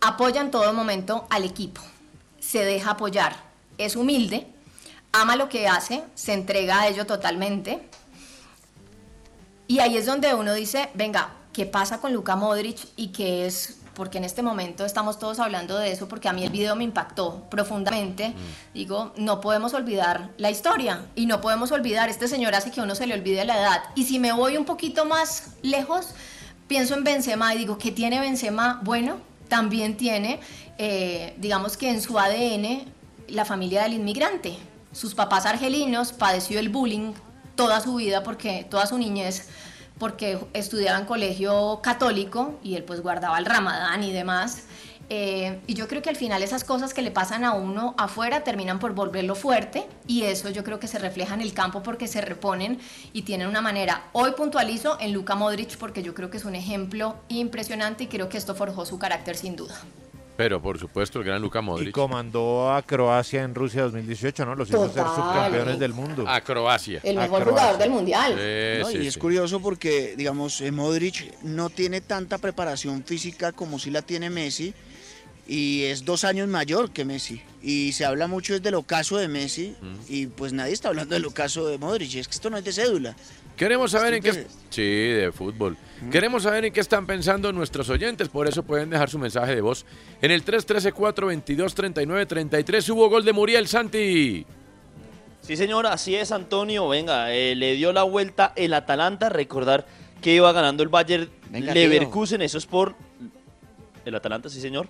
Apoya en todo momento al equipo. Se deja apoyar. Es humilde. Ama lo que hace. Se entrega a ello totalmente. Y ahí es donde uno dice, venga, qué pasa con Luka Modric y qué es porque en este momento estamos todos hablando de eso, porque a mí el video me impactó profundamente. Digo, no podemos olvidar la historia y no podemos olvidar, este señor hace que uno se le olvide la edad. Y si me voy un poquito más lejos, pienso en Benzema y digo, ¿qué tiene Benzema? Bueno, también tiene, eh, digamos que en su ADN, la familia del inmigrante. Sus papás argelinos padeció el bullying toda su vida, porque toda su niñez porque estudiaba en colegio católico y él pues guardaba el ramadán y demás. Eh, y yo creo que al final esas cosas que le pasan a uno afuera terminan por volverlo fuerte y eso yo creo que se refleja en el campo porque se reponen y tienen una manera. Hoy puntualizo en Luka Modric porque yo creo que es un ejemplo impresionante y creo que esto forjó su carácter sin duda. Pero por supuesto, el gran Luka Y Modric. comandó a Croacia en Rusia 2018, ¿no? Los hizo ser subcampeones del mundo. A Croacia. El mejor Croacia. jugador del mundial. Sí, ¿no? sí, y es sí. curioso porque, digamos, eh, Modric no tiene tanta preparación física como si la tiene Messi y es dos años mayor que Messi. Y se habla mucho es del ocaso de Messi y pues nadie está hablando del ocaso de Modric. Es que esto no es de cédula. Queremos saber en qué... Sí, de fútbol. Queremos saber en qué están pensando nuestros oyentes, por eso pueden dejar su mensaje de voz en el 313-422-3933. Hubo gol de Muriel Santi. Sí, señor, así es, Antonio. Venga, eh, le dio la vuelta el Atalanta. Recordar que iba ganando el Bayern Venga, Leverkusen. Eso es por el Atalanta, sí, señor.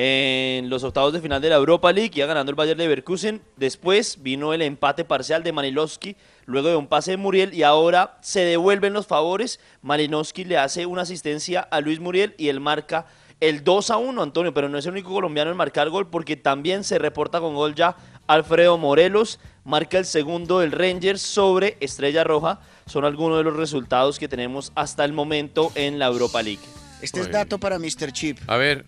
En los octavos de final de la Europa League iba ganando el Bayern Leverkusen. Después vino el empate parcial de Malinowski, luego de un pase de Muriel. Y ahora se devuelven los favores. Malinowski le hace una asistencia a Luis Muriel y él marca el 2 a 1, Antonio. Pero no es el único colombiano en marcar gol porque también se reporta con gol ya Alfredo Morelos marca el segundo del Rangers sobre Estrella Roja. Son algunos de los resultados que tenemos hasta el momento en la Europa League. Este es dato para Mr. Chip. A ver,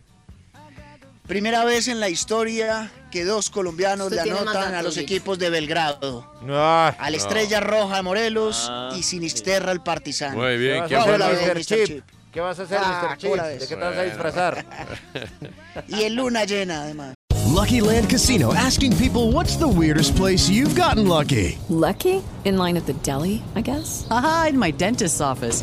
Primera vez en la historia que dos colombianos Usted le anotan a los equipos de Belgrado. Ah, Al Estrella Roja de Morelos Ah, y Sinisterra el Partizan. muy ¿Qué bien. vas ¿quién a fue Hola, Mr. Chip? Chip. ¿Qué vas a hacer, Ah, Mr. ¿cómo la Chip? ves? ¿De qué te vas a disfrazar? Y en luna llena, además. Lucky Land Casino asking people what's the weirdest place you've gotten lucky? Lucky? In line at the deli, I guess? Aha, in my dentist's office.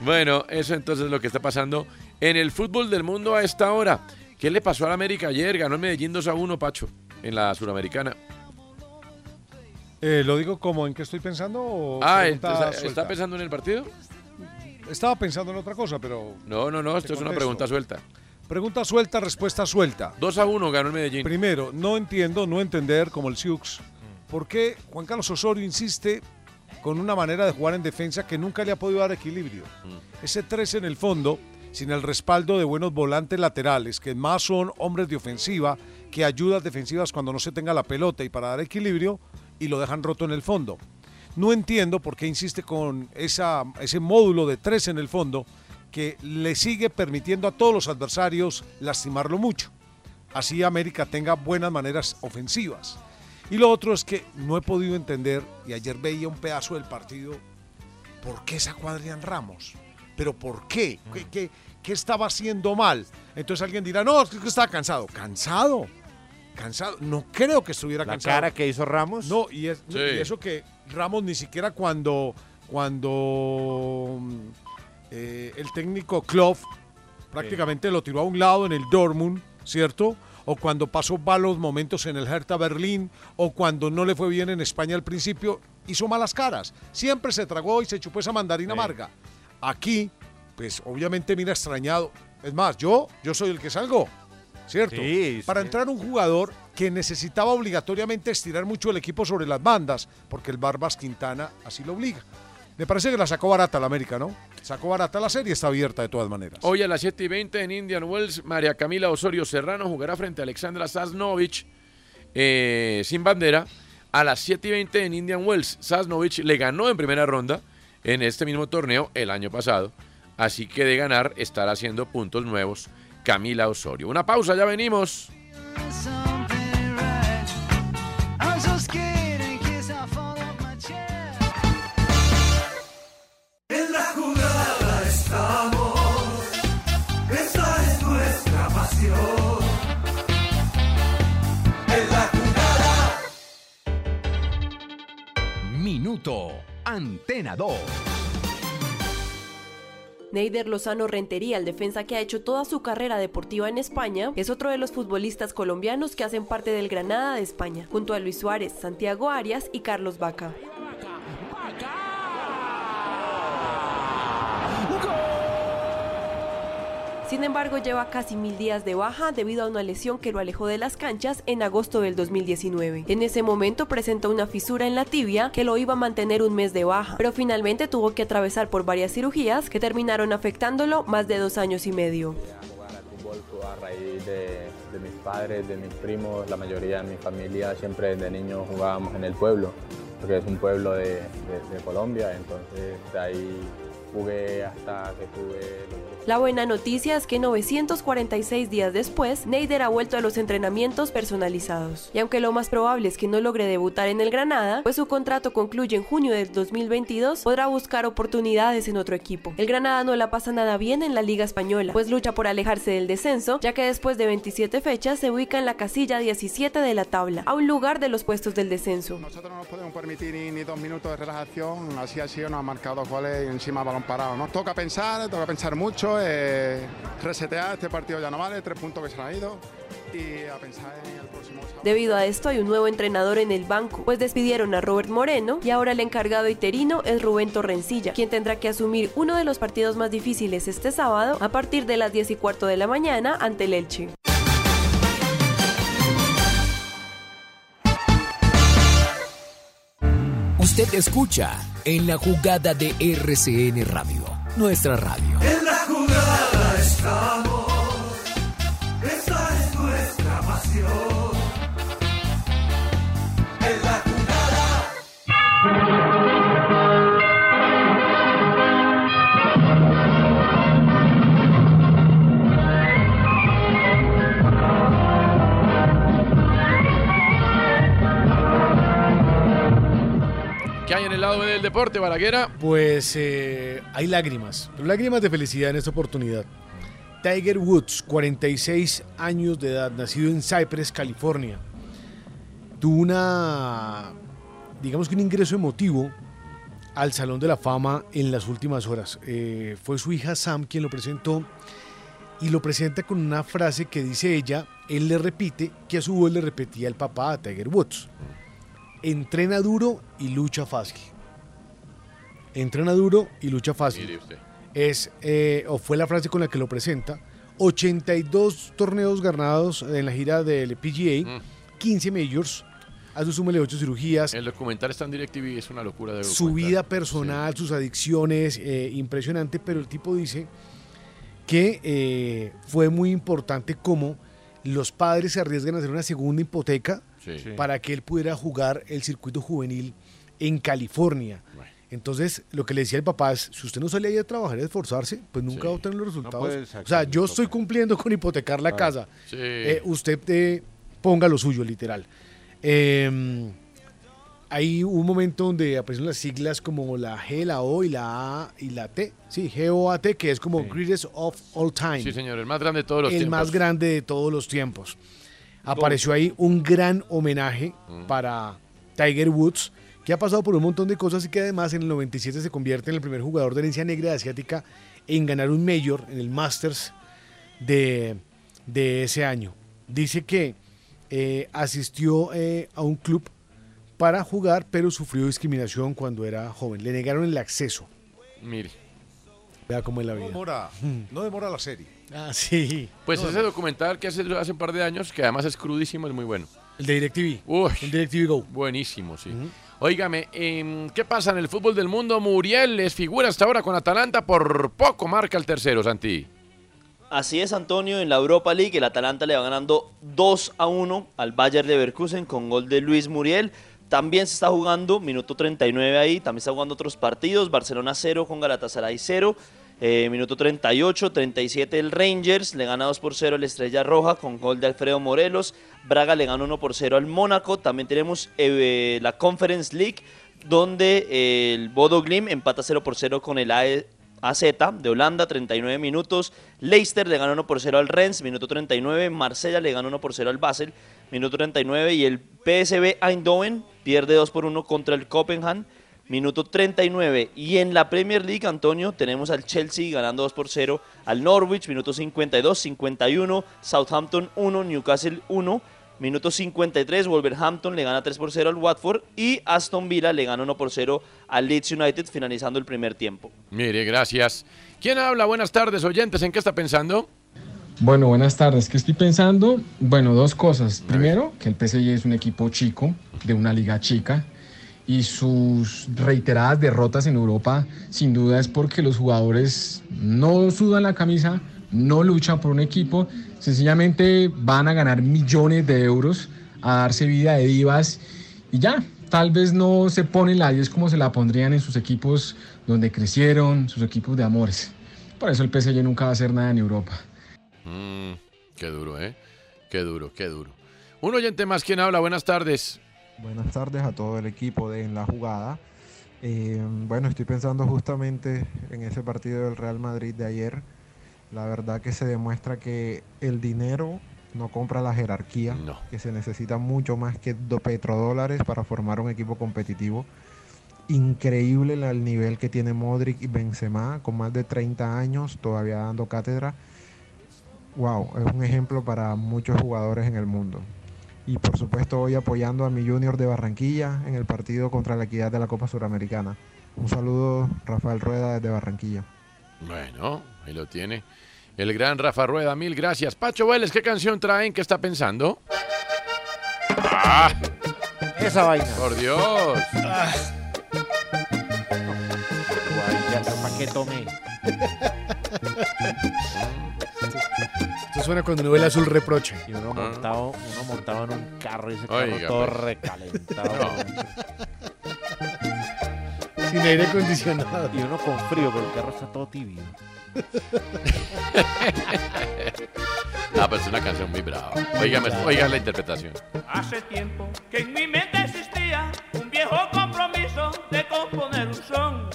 Bueno, eso entonces es lo que está pasando en el fútbol del mundo a esta hora. ¿Qué le pasó al América ayer? Ganó el Medellín 2 a 1, Pacho, en la Suramericana. Eh, ¿Lo digo como en qué estoy pensando? O Ah, suelta? ¿está pensando en el partido? Estaba pensando en otra cosa, pero. No, no, no, esto es una pregunta suelta. Pregunta suelta, respuesta suelta. 2 a 1 ganó el Medellín. Primero, no entiendo, no entender, como el Siux, por qué Juan Carlos Osorio insiste con una manera de jugar en defensa que nunca le ha podido dar equilibrio. Ese 3 en el fondo, sin el respaldo de buenos volantes laterales, que más son hombres de ofensiva, que ayudas defensivas cuando no se tenga la pelota y para dar equilibrio, y lo dejan roto en el fondo. No entiendo por qué insiste con esa, ese módulo de tres en el fondo que le sigue permitiendo a todos los adversarios lastimarlo mucho. Así América tenga buenas maneras ofensivas. Y lo otro es que no he podido entender, y ayer veía un pedazo del partido, ¿por qué sacó a Adrián Ramos? ¿Pero por qué? ¿Qué, qué, qué estaba haciendo mal? Entonces alguien dirá, no, es que estaba cansado. ¿Cansado? ¿Cansado? No creo que estuviera La cansado. cara que hizo Ramos. No, y, es- Sí. y eso que Ramos ni siquiera cuando, cuando eh, el técnico Klopp prácticamente lo tiró a un lado en el Dortmund, ¿cierto? O cuando pasó malos momentos en el Hertha Berlín, o cuando no le fue bien en España al principio, hizo malas caras. Siempre se tragó y se chupó esa mandarina amarga. Aquí, pues obviamente mira extrañado. Es más, yo, yo soy el que salgo, ¿cierto? Sí, Para entrar un jugador que necesitaba obligatoriamente estirar mucho el equipo sobre las bandas, porque el Barbas Quintana así lo obliga. Me parece que la sacó barata la América, ¿no? Sacó barata la serie, está abierta de todas maneras. Hoy a las 7 y 20 en Indian Wells, María Camila Osorio Serrano jugará frente a Alexandra Sasnovich eh, sin bandera. A las 7 y 20 en Indian Wells, Sasnovich le ganó en primera ronda en este mismo torneo el año pasado Así que de ganar estará haciendo puntos nuevos Camila Osorio. Una pausa, ya venimos. Minuto Antena 2. Neider Lozano Rentería, el defensa que ha hecho toda su carrera deportiva en España, es otro de los futbolistas colombianos que hacen parte del Granada de España, junto a Luis Suárez, Santiago Arias y Carlos Vaca. Sin embargo, lleva casi mil días de baja debido a una lesión que lo alejó de las canchas en agosto del 2019. En ese momento presentó una fisura en la tibia que lo iba a mantener un mes de baja, pero finalmente tuvo que atravesar por varias cirugías que terminaron afectándolo más de dos años y medio. a raíz de, de mis padres, de mis primos, la mayoría de mi familia siempre desde niño jugábamos en el pueblo, porque es un pueblo de, de- de Colombia, entonces de ahí jugué hasta que tuve La buena noticia es que 946 días después, Neider ha vuelto a los entrenamientos personalizados. Y aunque lo más probable es que no logre debutar en el Granada, pues su contrato concluye en junio del 2022, podrá buscar oportunidades en otro equipo. El Granada no la pasa nada bien en la Liga Española, pues lucha por alejarse del descenso, ya que después de 27 fechas se ubica en la casilla 17 de la tabla, a un lugar de los puestos del descenso. Nosotros no nos podemos permitir ni, ni dos minutos de relajación, así ha sido, nos ha marcado dos goles y encima balón parado. Nos toca pensar, toca pensar mucho, eh, resetear, este partido ya no vale, tres puntos que se han ido y a pensar en el próximo sábado. Debido a esto hay un nuevo entrenador en el banco, pues despidieron a Robert Moreno y ahora el encargado interino es Rubén Torrencilla, quien tendrá que asumir uno de los partidos más difíciles este sábado a partir de las 10 y cuarto de la mañana ante el Elche. Usted escucha en la jugada de RCN Radio, nuestra radio. En la jugada estamos, ¿Qué hay en el lado del deporte, Balaguera? Pues eh, hay lágrimas, lágrimas de felicidad en esta oportunidad. Tiger Woods, 46 años de edad, nacido en Cypress, California, tuvo una, digamos que un ingreso emotivo al Salón de la Fama en las últimas horas. Eh, fue su hija Sam quien lo presentó y lo presenta con una frase que dice ella, él le repite, que a su voz le repetía el papá a Tiger Woods. Entrena duro y lucha fácil. Entrena duro y lucha fácil. Es, eh, o fue la frase con la que lo presenta. 82 torneos ganados en la gira del PGA, 15 majors, a su súmele 8 cirugías, El documental está en DirecTV, es una locura de su vida personal, sus adicciones, eh, impresionante, pero el tipo dice que eh, fue muy importante cómo los padres se arriesgan a hacer una segunda hipoteca Sí. Para que él pudiera jugar el circuito juvenil en California. Entonces, lo que le decía el papá es, si usted no sale ahí a trabajar y a esforzarse, pues nunca va a obtener los resultados. o sea, el yo estoy cumpliendo con hipotecar la Ah, casa. sí. Eh, usted eh, ponga lo suyo, literal. Eh, hay un momento donde aparecen las siglas como la G, la O y la A y la T. Sí, G-O-A-T, que es como Greatest of All Time. Sí, señor, el más grande de todos los el tiempos. más grande de todos los tiempos. Apareció ahí un gran homenaje Mm. para Tiger Woods, que ha pasado por un montón de cosas y que además en el 97 se convierte en el primer jugador de herencia negra asiática en ganar un mayor en el Masters de, de ese año. Dice que eh, asistió eh, a un club para jugar, pero sufrió discriminación cuando era joven. Le negaron el acceso. Mire. Vea cómo es la No vida. demora, no demora la serie. Ah, sí. Pues No, ese documental que hace, hace un par de años, que además es crudísimo, es muy bueno. El de DirecTV. Uy, el DirecTV Go. Buenísimo, sí. Óigame, em, ¿qué pasa en el fútbol del mundo? Muriel es figura hasta ahora con Atalanta, por poco marca el tercero, Santi. Así es, Antonio, en la Europa League el Atalanta le va ganando 2 a 1 al Bayer Leverkusen con gol de Luis Muriel. También se está jugando, minuto 39 ahí, también está jugando otros partidos, Barcelona 0 con Galatasaray 0. Eh, minuto 38, 37 el Rangers, le gana 2 por 0 el Estrella Roja con gol de Alfredo Morelos. Braga le gana 1 por 0 al Mónaco. También tenemos eh, la Conference League, donde eh, el Bodo Glim empata 0 por 0 con el AE AZ de Holanda, 39 minutos. Leicester le gana 1 por 0 al Rennes, minuto 39. Marsella le gana 1 por 0 al Basel, minuto 39. Y el PSV Eindhoven pierde 2 por 1 contra el Copenhagen, minuto 39. Y en la Premier League, Antonio, tenemos al Chelsea ganando 2 por 0 al Norwich, minuto 52, 51. Southampton 1, Newcastle 1. Minuto 53, Wolverhampton le gana 3 por 0 al Watford y Aston Villa le gana 1 por 0 al Leeds United finalizando el primer tiempo. Mire, gracias. ¿Quién habla? Buenas tardes, oyentes. ¿En qué está pensando? Bueno, buenas tardes. ¿Qué estoy pensando? Bueno, dos cosas. Primero, que el PSG es un equipo chico, de una liga chica, y sus reiteradas derrotas en Europa, sin duda es porque los jugadores no sudan la camisa, no luchan por un equipo, sencillamente van a ganar millones de euros, a darse vida de divas y ya. Tal vez no se ponen la 10 como se la pondrían en sus equipos donde crecieron, sus equipos de amores. Por eso el PSG nunca va a hacer nada en Europa. Mm, qué duro, ¿eh? Qué duro, qué duro. Un oyente más, ¿quién habla? Buenas tardes. Buenas tardes a todo el equipo de En la Jugada. Eh, bueno, estoy pensando justamente en ese partido del Real Madrid de ayer. La verdad que se demuestra que el dinero no compra la jerarquía, que se necesita mucho más que petrodólares para formar un equipo competitivo. Increíble el nivel que tiene Modric y Benzema, con más de 30 años, todavía dando cátedra. Wow, es un ejemplo para muchos jugadores en el mundo. Y por supuesto hoy apoyando a mi Junior de Barranquilla en el partido contra la equidad de la Copa Suramericana. Un saludo, Rafael Rueda desde Barranquilla. Bueno, ahí lo tiene. El gran Rafa Rueda, mil gracias. Pacho Vélez, ¿qué canción traen? ¿Qué está pensando? ¡Ah! Esa vaina. Por Dios. ¿Para qué tomé? Esto suena cuando uno ve el azul reproche. Y uno montado, uno montado en un carro y ese carro Oiga, todo pues. recalentado. Sin aire acondicionado. Y uno con frío, pero el carro está todo tibio. Ah, pues es una canción muy brava. Óigame, oiga la interpretación. Hace tiempo que en mi mente existía un viejo compromiso de componer un son.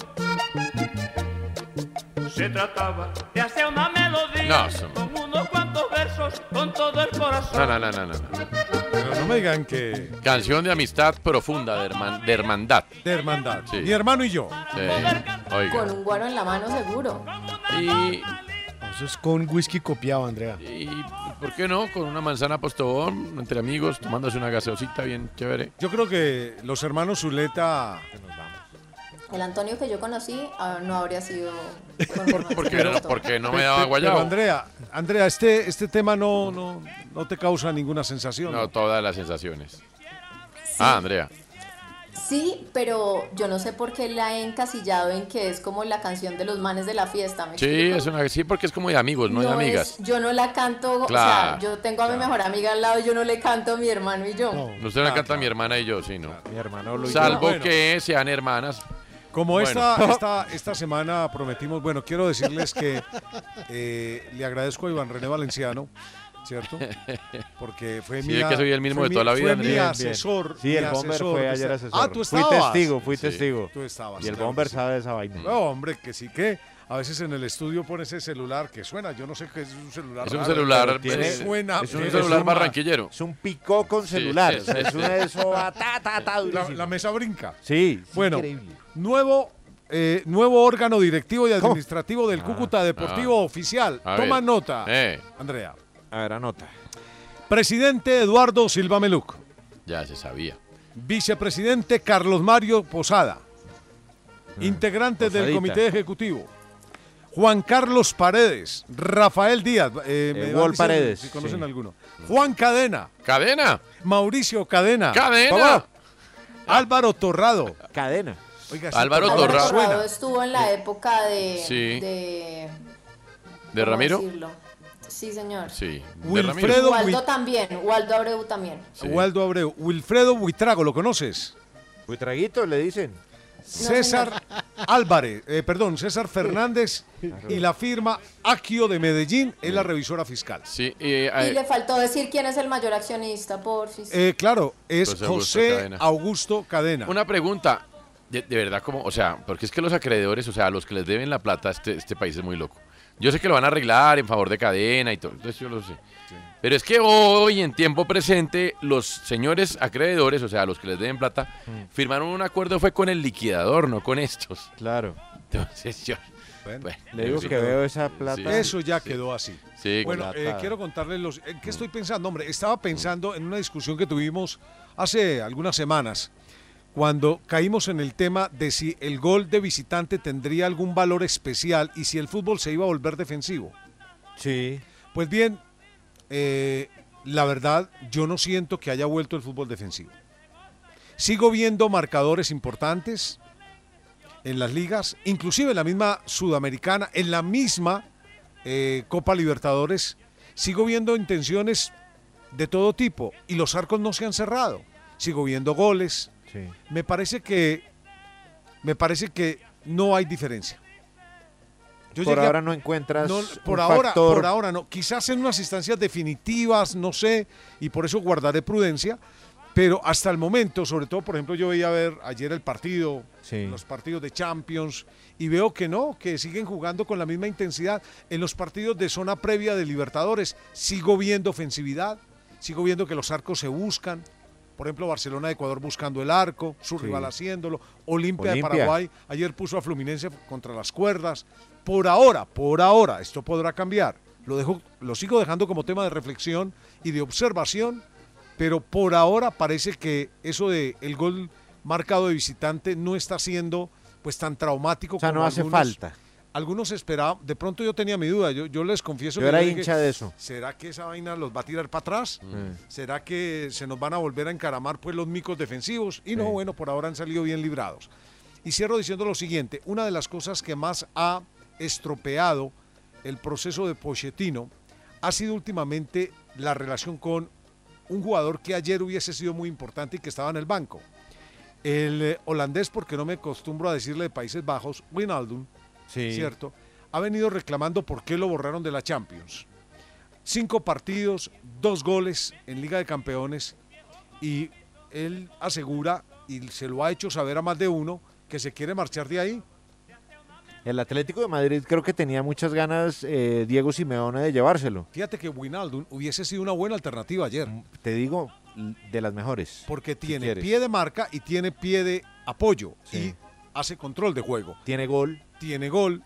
Se trataba de hacer una melodía No, son- con unos cuantos versos con todo el corazón. No, no, no, no, no. no. Pero no me digan que. Canción de amistad profunda, de, herman- de hermandad. De hermandad. Sí. Mi hermano y yo. Sí. Oiga. Con un guaro en la mano seguro. Y, Eso es con whisky copiado, Andrea. y, ¿por qué no? Con una manzana postobón, entre amigos, tomándose una gaseosita bien chévere. Yo creo que los hermanos Zuleta. El Antonio que yo conocí ah, no habría sido. ¿Por qué no, no me daba Pero, guayabo? Andrea, Andrea, este, este tema no, no, no te causa ninguna sensación. No, todas las sensaciones. Ah, Andrea. Sí, pero yo no sé por qué la he encasillado en que es como la canción de los manes de la fiesta. ¿me Sí, explico? es una, sí, porque es como de amigos, no, de es- amigas. yo no la canto, Claro, o sea, yo tengo a mi mejor amiga al lado y yo no le canto a mi hermano y yo. Usted la canta mi hermana y yo, sí, no. Mi hermano. Salvo que sean hermanas. Como Bueno. esta, esta, esta semana prometimos, bueno, quiero decirles que eh, le agradezco a Iván René Valenciano, ¿cierto? Porque fue Sí, mi es que soy el mismo de toda mi- la vida, Fue Andrés. mi Bien, asesor. Sí, mi el Bomber asesor fue ayer esta- asesor. Ah, tú Fui estabas. testigo, fui Sí. testigo. Tú estabas. Y el claro Bomber sí. sabe esa vaina. No, hombre, que sí que a veces en el estudio pone ese celular que suena. Yo no sé qué es un celular. Es un raro, celular, tiene- suena. es un celular suma. barranquillero. Es un picó con celular. sí, es sí. una de esos. ah, ta, ta, ta, La, mesa brinca. Sí, es Bueno, increíble. nuevo, eh, nuevo órgano directivo y administrativo del Cúcuta Deportivo ah. Oficial. A Toma ver. nota, Eh, Andrea. A ver, anota. Presidente Eduardo Silva Meluc. ya se sabía. Vicepresidente Carlos Mario Posada. Integrantes del Posadita. Comité Ejecutivo. Juan Carlos Paredes. Rafael Díaz. eh, Eh, me Wall Paredes, Si conocen sí. alguno. Juan Cadena. ¿Cadena? Mauricio Cadena. ¡Cadena! Papá. Álvaro Torrado. Cadena. Oiga, Álvaro ¿cómo Álvaro Torrado. estuvo en la época de. Sí. de ¿De ¿cómo Ramiro? decirlo? Sí, señor. Sí. de Wilfredo. Waldo también, Waldo Abreu también. Sí. Waldo Abreu. Wilfredo Buitrago, ¿lo conoces? Buitraguito, le dicen. César Álvarez, eh, perdón, César Fernández y la firma Aquio de Medellín es la revisora fiscal. Sí, Y le faltó decir quién es el mayor accionista, por si. Eh, claro, es José Augusto José Cadena. Augusto Cadena. Una pregunta, de, de verdad, como, o sea, porque es que los acreedores, o sea, los que les deben la plata, este, este país es muy loco. Yo sé que lo van a arreglar en favor de cadena y todo, entonces yo lo sé. Pero es que hoy, en tiempo presente, los señores acreedores, o sea, los que les deben plata, firmaron un acuerdo, fue con el liquidador, no con estos. Claro. Entonces yo... Bueno, Le digo sí. que veo esa plata. Eso ya quedó así. Sí, bueno, claro. eh, quiero contarles los. ¿En qué estoy pensando? Hombre, estaba pensando en una discusión que tuvimos hace algunas semanas, cuando caímos en el tema de si el gol de visitante tendría algún valor especial y si el fútbol se iba a volver defensivo. Sí. Pues bien, eh, la verdad, yo no siento que haya vuelto el fútbol defensivo. Sigo viendo marcadores importantes en las ligas, inclusive en la misma Sudamericana, en la misma eh, Copa Libertadores. Sigo viendo intenciones de todo tipo y los arcos no se han cerrado. Sigo viendo goles. Me parece que me parece que no hay diferencia. Yo Por a- ahora no encuentras no, un por ahora, factor- por ahora no. Quizás en unas instancias definitivas, no sé, y por eso guardaré prudencia. Pero hasta el momento, sobre todo, por ejemplo, yo veía ver ayer el partido, los partidos de Champions, y veo que no, que siguen jugando con la misma intensidad. En los partidos de zona previa de Libertadores, sigo viendo ofensividad, sigo viendo que los arcos se buscan. Por ejemplo, Barcelona de Ecuador buscando el arco, su Sí. rival haciéndolo. Olimpia de Olimpia. Paraguay ayer puso a Fluminense contra las cuerdas. Por ahora, por ahora, esto podrá cambiar. Lo, dejo, lo sigo dejando como tema de reflexión y de observación, pero por ahora parece que eso de el gol marcado de visitante no está siendo pues tan traumático O sea, como no hace algunos- falta. Algunos esperaban, de pronto yo tenía mi duda, yo, yo les confieso Yo que era hincha de eso. ¿Será que esa vaina los va a tirar para atrás? Mm. ¿Será que se nos van a volver a encaramar pues los micos defensivos? Y no, Sí. bueno, por ahora han salido bien librados. Y cierro diciendo lo siguiente, una de las cosas que más ha estropeado el proceso de Pochettino ha sido últimamente la relación con un jugador que ayer hubiese sido muy importante y que estaba en el banco. El eh, holandés, porque no me acostumbro a decirle de Países Bajos, Wijnaldum, Sí. ¿cierto? Ha venido reclamando por qué lo borraron de la Champions. Cinco partidos, dos goles en Liga de Campeones y él asegura, y se lo ha hecho saber a más de uno, que se quiere marchar de ahí. El Atlético de Madrid creo que tenía muchas ganas eh, Diego Simeone de llevárselo. Fíjate que Wijnaldum hubiese sido una buena alternativa ayer. Te digo, de las mejores. Porque tiene pie de marca y tiene pie de apoyo Sí. y hace control de juego. Tiene gol. Tiene gol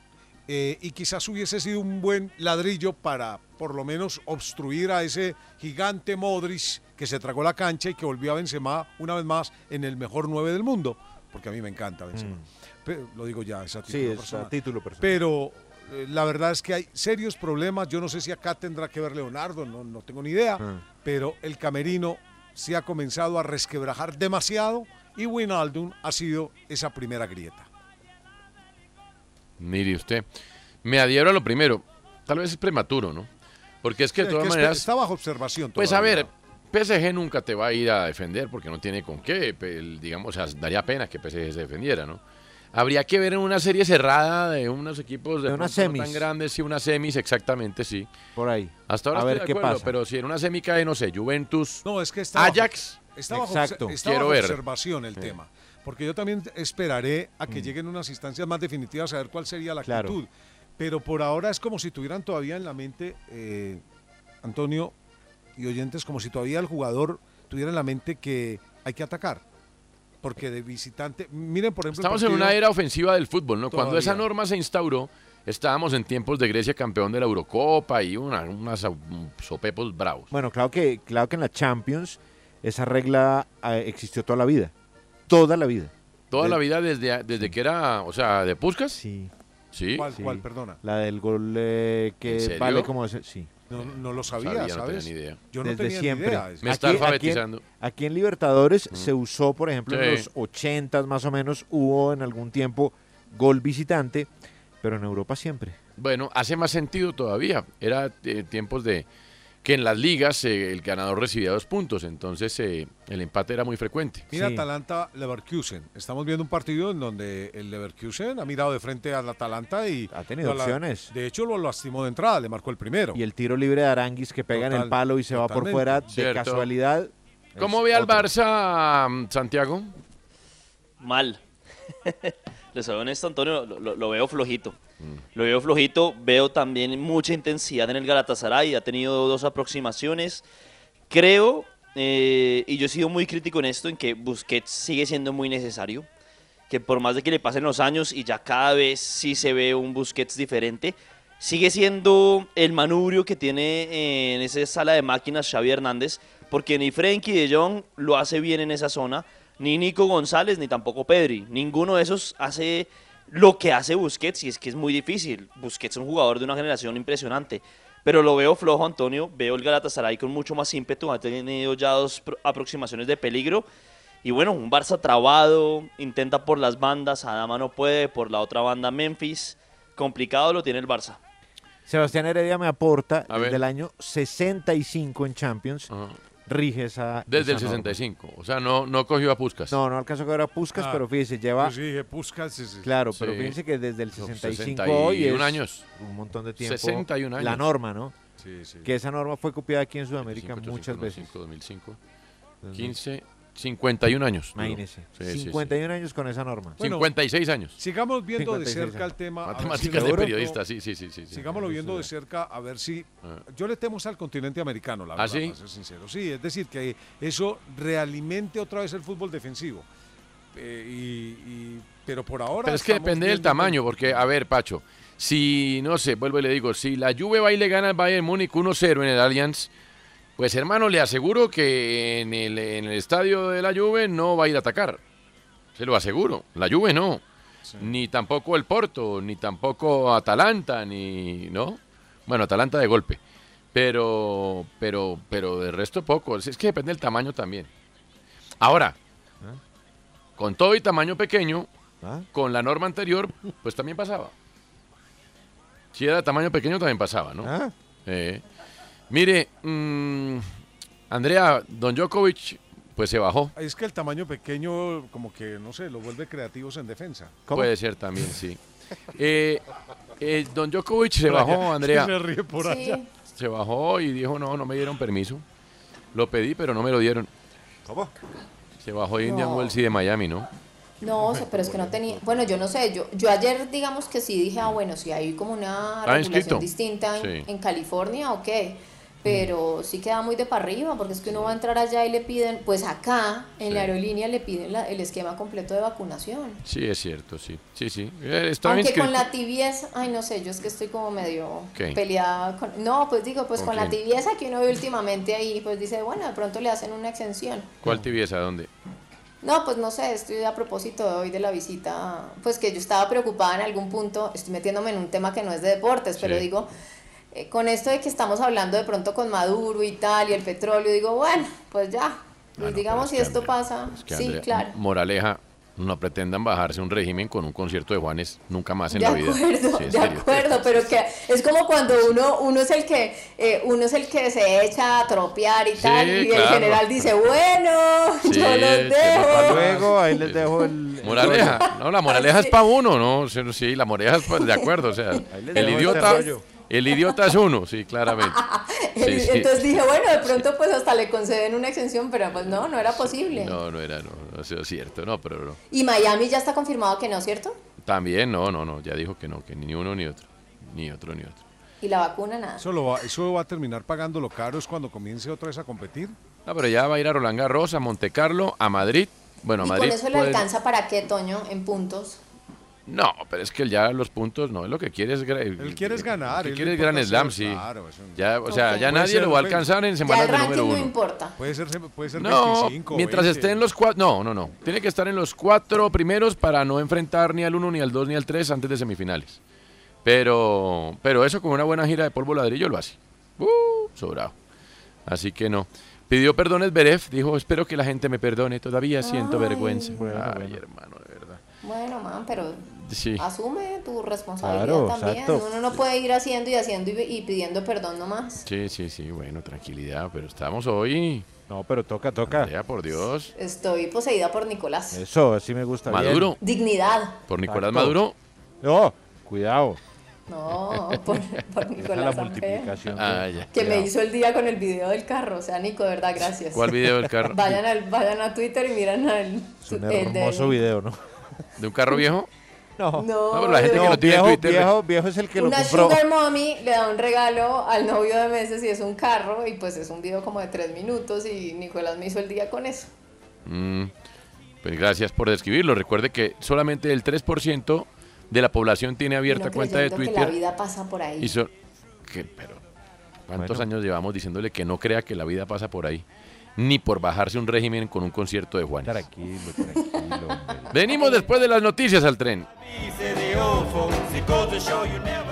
eh, y quizás hubiese sido un buen ladrillo para por lo menos obstruir a ese gigante Modric que se tragó la cancha y que volvió a Benzema una vez más en el mejor 9 del mundo, porque a mí me encanta Benzema. Pero, lo digo ya, es a. Sí, título es personal. a título personal. Pero eh, la verdad es que hay serios problemas. Yo no sé si acá tendrá que ver Leonardo, no, no tengo ni idea. Ah. Pero el camerino se ha comenzado a resquebrajar demasiado y Wijnaldum ha sido esa primera grieta. Mire usted, me adhiero a lo primero. Tal vez es prematuro, ¿no? Porque es que de Sí, todas que maneras... está bajo observación. Pues a ver, PSG nunca te va a ir a defender porque no tiene con qué. Digamos, o sea, daría pena que PSG se defendiera, ¿no? Habría que ver en una serie cerrada de unos equipos de, De unas pronto no tan grandes, sí, unas semis, exactamente, sí. Por ahí. Hasta ahora A estoy ver de qué acuerdo, pasa. pero si en una semi cae, no sé, Juventus, No, es que está bajo- Ajax, está bajo, Exacto. Quiero bajo ver. observación el Sí. tema. Porque yo también esperaré a que Mm. lleguen unas instancias más definitivas a ver cuál sería la Claro. actitud. Pero por ahora es como si tuvieran todavía en la mente, eh, Antonio y oyentes, como si todavía el jugador tuviera en la mente que hay que atacar. Porque de visitante, miren por ejemplo... Estamos en una era ofensiva del fútbol, ¿no? Cuando esa norma se instauró, estábamos en tiempos de Grecia campeón de la Eurocopa y una, unas au- sopepos bravos. Bueno, claro que, claro que en la Champions esa regla eh, existió toda la vida. Toda la vida. Toda De- la vida desde, desde que era, o sea, de Puskas. Sí. Sí. ¿Cuál, Sí. cuál, perdona? La del gol eh, ¿En que vale como... ese- Sí. No, no lo sabía, Sabía, no tenía ni idea. Yo no Desde tenía siempre. ni idea. Me está Aquí- alfabetizando. Aquí en, aquí en Libertadores se usó, por ejemplo, en los 80 más o menos, hubo en algún tiempo gol visitante, pero en Europa siempre. Bueno, hace más sentido todavía. Era eh, tiempos de que en las ligas eh, el ganador recibía dos puntos, entonces eh, el empate era muy frecuente. Mira Atalanta Leverkusen. Estamos viendo un partido en donde el Leverkusen ha mirado de frente al Atalanta y ha tenido opciones. De hecho lo lastimó de entrada, le marcó el primero. Y el tiro libre de Aranguis que pega en el palo y se va por fuera de Cierto. casualidad. ¿Cómo ve al. Barça, mm, Santiago? Mal. Les soy honesto, Antonio, lo veo flojito. Lo veo flojito, veo también mucha intensidad en el Galatasaray, ha tenido dos aproximaciones. Creo, eh, y yo he sido muy crítico en esto, en que Busquets sigue siendo muy necesario, que por más de que le pasen los años y ya cada vez sí se ve un Busquets diferente, sigue siendo el manubrio que tiene eh, en esa sala de máquinas Xavi Hernández, porque ni Frenkie de Jong lo hace bien en esa zona, ni Nico González, ni tampoco Pedri. Ninguno de esos hace lo que hace Busquets y es que es muy difícil. Busquets es un jugador de una generación impresionante. Pero lo veo flojo, Antonio. Veo el Galatasaray con mucho más ímpetu. Ha tenido ya dos pro- aproximaciones de peligro. Y bueno, un Barça trabado. Intenta por las bandas. Adama no puede. Por la otra banda, Memphis. Complicado lo tiene el Barça. Sebastián Heredia me aporta desde el año 65 en Champions. Rige esa. Desde el esa norma. 65. O sea, no, no cogió a Puskas. No, no alcanzó a ver a Puskas, Ah, pero fíjese, lleva. Yo sí dije Puskas. sí, sí. Claro, pero Sí. fíjense que desde el 65 61 hoy es años. un montón de tiempo. 61 La años. norma, ¿no? Sí, sí. Que esa norma fue copiada aquí en Sudamérica 5, muchas veces. 2005. 15, 51 años. Imagínese. Sí, sí, sí. 51 años con esa norma. Bueno, 56 años. Sigamos viendo de 56 cerca el tema. Matemáticas si de periodista, sí, sí, sí. sí, sí. Sigámoslo viendo de cerca a ver si. Ah. Yo le temo al continente americano, la ¿Ah, verdad, sí? para ser sincero. Sí, es decir, que eso realimente otra vez el fútbol defensivo. Eh, y, y- pero por ahora. Pero es que depende del tamaño, porque, a ver, Pacho, si, no sé, vuelvo y le digo, si la Juve va y le gana al Bayern Múnich 1-0 en el Allianz, pues hermano, le aseguro que en el, en el estadio de la Juve no va a ir a atacar. Se lo aseguro. La Juve no. Ni tampoco el Porto, ni tampoco Atalanta, ni. ¿No? Bueno, Atalanta de golpe. Pero, pero, pero de resto poco. Es que depende del tamaño también. Ahora, con todo y tamaño pequeño, ¿Ah? con la norma anterior, pues también pasaba. Si era de tamaño pequeño, también pasaba, ¿no? ¿Ah? Eh, mire, mm, Andrea, Don Djokovic, pues se bajó. Es que el tamaño pequeño, como que, no sé, lo vuelve creativos en defensa. Puede ser también, sí. Eh, eh, don Djokovic se bajó, Andrea. se ríe por Sí. allá. Se bajó y dijo, no, no me dieron permiso. Lo pedí, pero no me lo dieron. ¿Cómo? Se bajó de Indian No. Wells y de Miami, ¿no? No, o sea, pero es que no tenía. Bueno, yo no sé. Yo, yo ayer, digamos que sí dije, ah, bueno, si hay como una ¿Está regulación inscrito? distinta en, Sí. en California, ok. Pero sí queda muy de para arriba, porque es que uno va a entrar allá y le piden, pues acá, en la aerolínea, le piden la- el esquema completo de vacunación. Sí, es cierto, sí. Sí, sí. Eh, estaba Aunque inscrito. con la tibieza, ay, no sé, yo es que estoy como medio peleada con. No, pues digo, pues ¿Con con, la tibieza que uno ve últimamente ahí, pues dice, bueno, de pronto le hacen una exención. ¿Cuál tibieza? ¿Dónde? No, pues no sé, estoy a propósito de hoy de la visita, pues que yo estaba preocupada en algún punto, estoy metiéndome en un tema que no es de deportes, pero digo, eh, con esto de que estamos hablando de pronto con Maduro y tal, y el petróleo, digo, bueno, pues ya, pues digamos si esto pasa, Es que, sí, Andrea, claro. Moraleja, no pretendan bajarse un régimen con un concierto de Juanes nunca más en De la vida. acuerdo, Sí, en de serio. acuerdo, pero que es como cuando uno uno es el que eh, uno es el que se echa a tropear y Sí, tal y claro. el general dice, "Bueno, Sí, yo los que dejo." pasa. Luego, ahí les dejo el. Moraleja, no, la moraleja es para uno, ¿no? Sí, Sí, la moraleja es pa- de acuerdo, o sea, el idiota. El idiota es uno, sí, claramente. Sí, sí. Entonces dije, bueno, de pronto pues hasta le conceden una exención, pero pues no, no era posible. No, no era, no, no ha sido cierto, no, pero no. Y Miami ya está confirmado que no, ¿cierto? También, no, no, no, ya dijo que no, que ni uno ni otro, ni otro ni otro. Y la vacuna nada. Eso, lo va, eso va a terminar pagando lo caro es cuando comience otra vez a competir. No, pero ya va a ir a Roland Garros, a Monte Carlo, a Madrid. Bueno, a y Madrid. con eso le puede- alcanza para qué, Toño, en puntos. No, pero es que él ya los puntos no es lo que quiere es Él quiere es ganar, él quiere es Gran Slam, sí. claro, eso- Ya, o sea, ya nadie ser lo va a alcanzar en Ya semanas el de número ranking no uno. importa. Puede ser, puede ser No, 25. mientras 20. esté en los cuatro, no, no, no. Tiene que estar en los cuatro primeros para no enfrentar ni al uno, ni al dos, ni al tres antes de semifinales. Pero, pero eso con una buena gira de polvo ladrillo lo hace. Uh, sobrado. Así que no. Pidió perdón el Beref, dijo, espero que la gente me perdone, todavía siento Ay, vergüenza. bueno, Ay, bueno. hermano, de verdad. Bueno, man, pero Sí. Asume tu responsabilidad Claro, también. exacto. Uno no puede ir haciendo y haciendo y, y pidiendo perdón nomás. Sí, sí, sí, bueno, tranquilidad, pero estamos hoy. No, pero toca, toca. Ya, por Dios. Estoy poseída por Nicolás. Eso, así me gusta. bien. Maduro. Dignidad. Por Nicolás Exacto. Maduro. No, cuidado. No, por, por Nicolás la multiplicación. Ah, ya. Que me hizo el día con el video del carro. O sea, Nico, de verdad, gracias. ¿Cuál video del carro? Vayan, al, vayan a Twitter y miran al. Es un el hermoso video, ¿no? ¿De un carro viejo? No. No, pero la gente que no, lo tiene en viejo, Twitter. viejo, viejo es el que lo Una compró. sugar mommy le da un regalo al novio de meses y es un carro y pues es un video como de tres minutos y Nicolás me hizo el día con eso. Mm, pues gracias por describirlo. Recuerde que solamente el 3% de la población tiene abierta cuenta de creyendo que la Twitter. vida pasa por ahí. Y so- que- pero, ¿cuántos años llevamos diciéndole que no crea que la vida pasa por ahí? Ni por bajarse un régimen con un concierto de Juan. Tranquilo, tranquilo. Venimos después de las noticias al tren. Easy, the old folks, it goes to show you never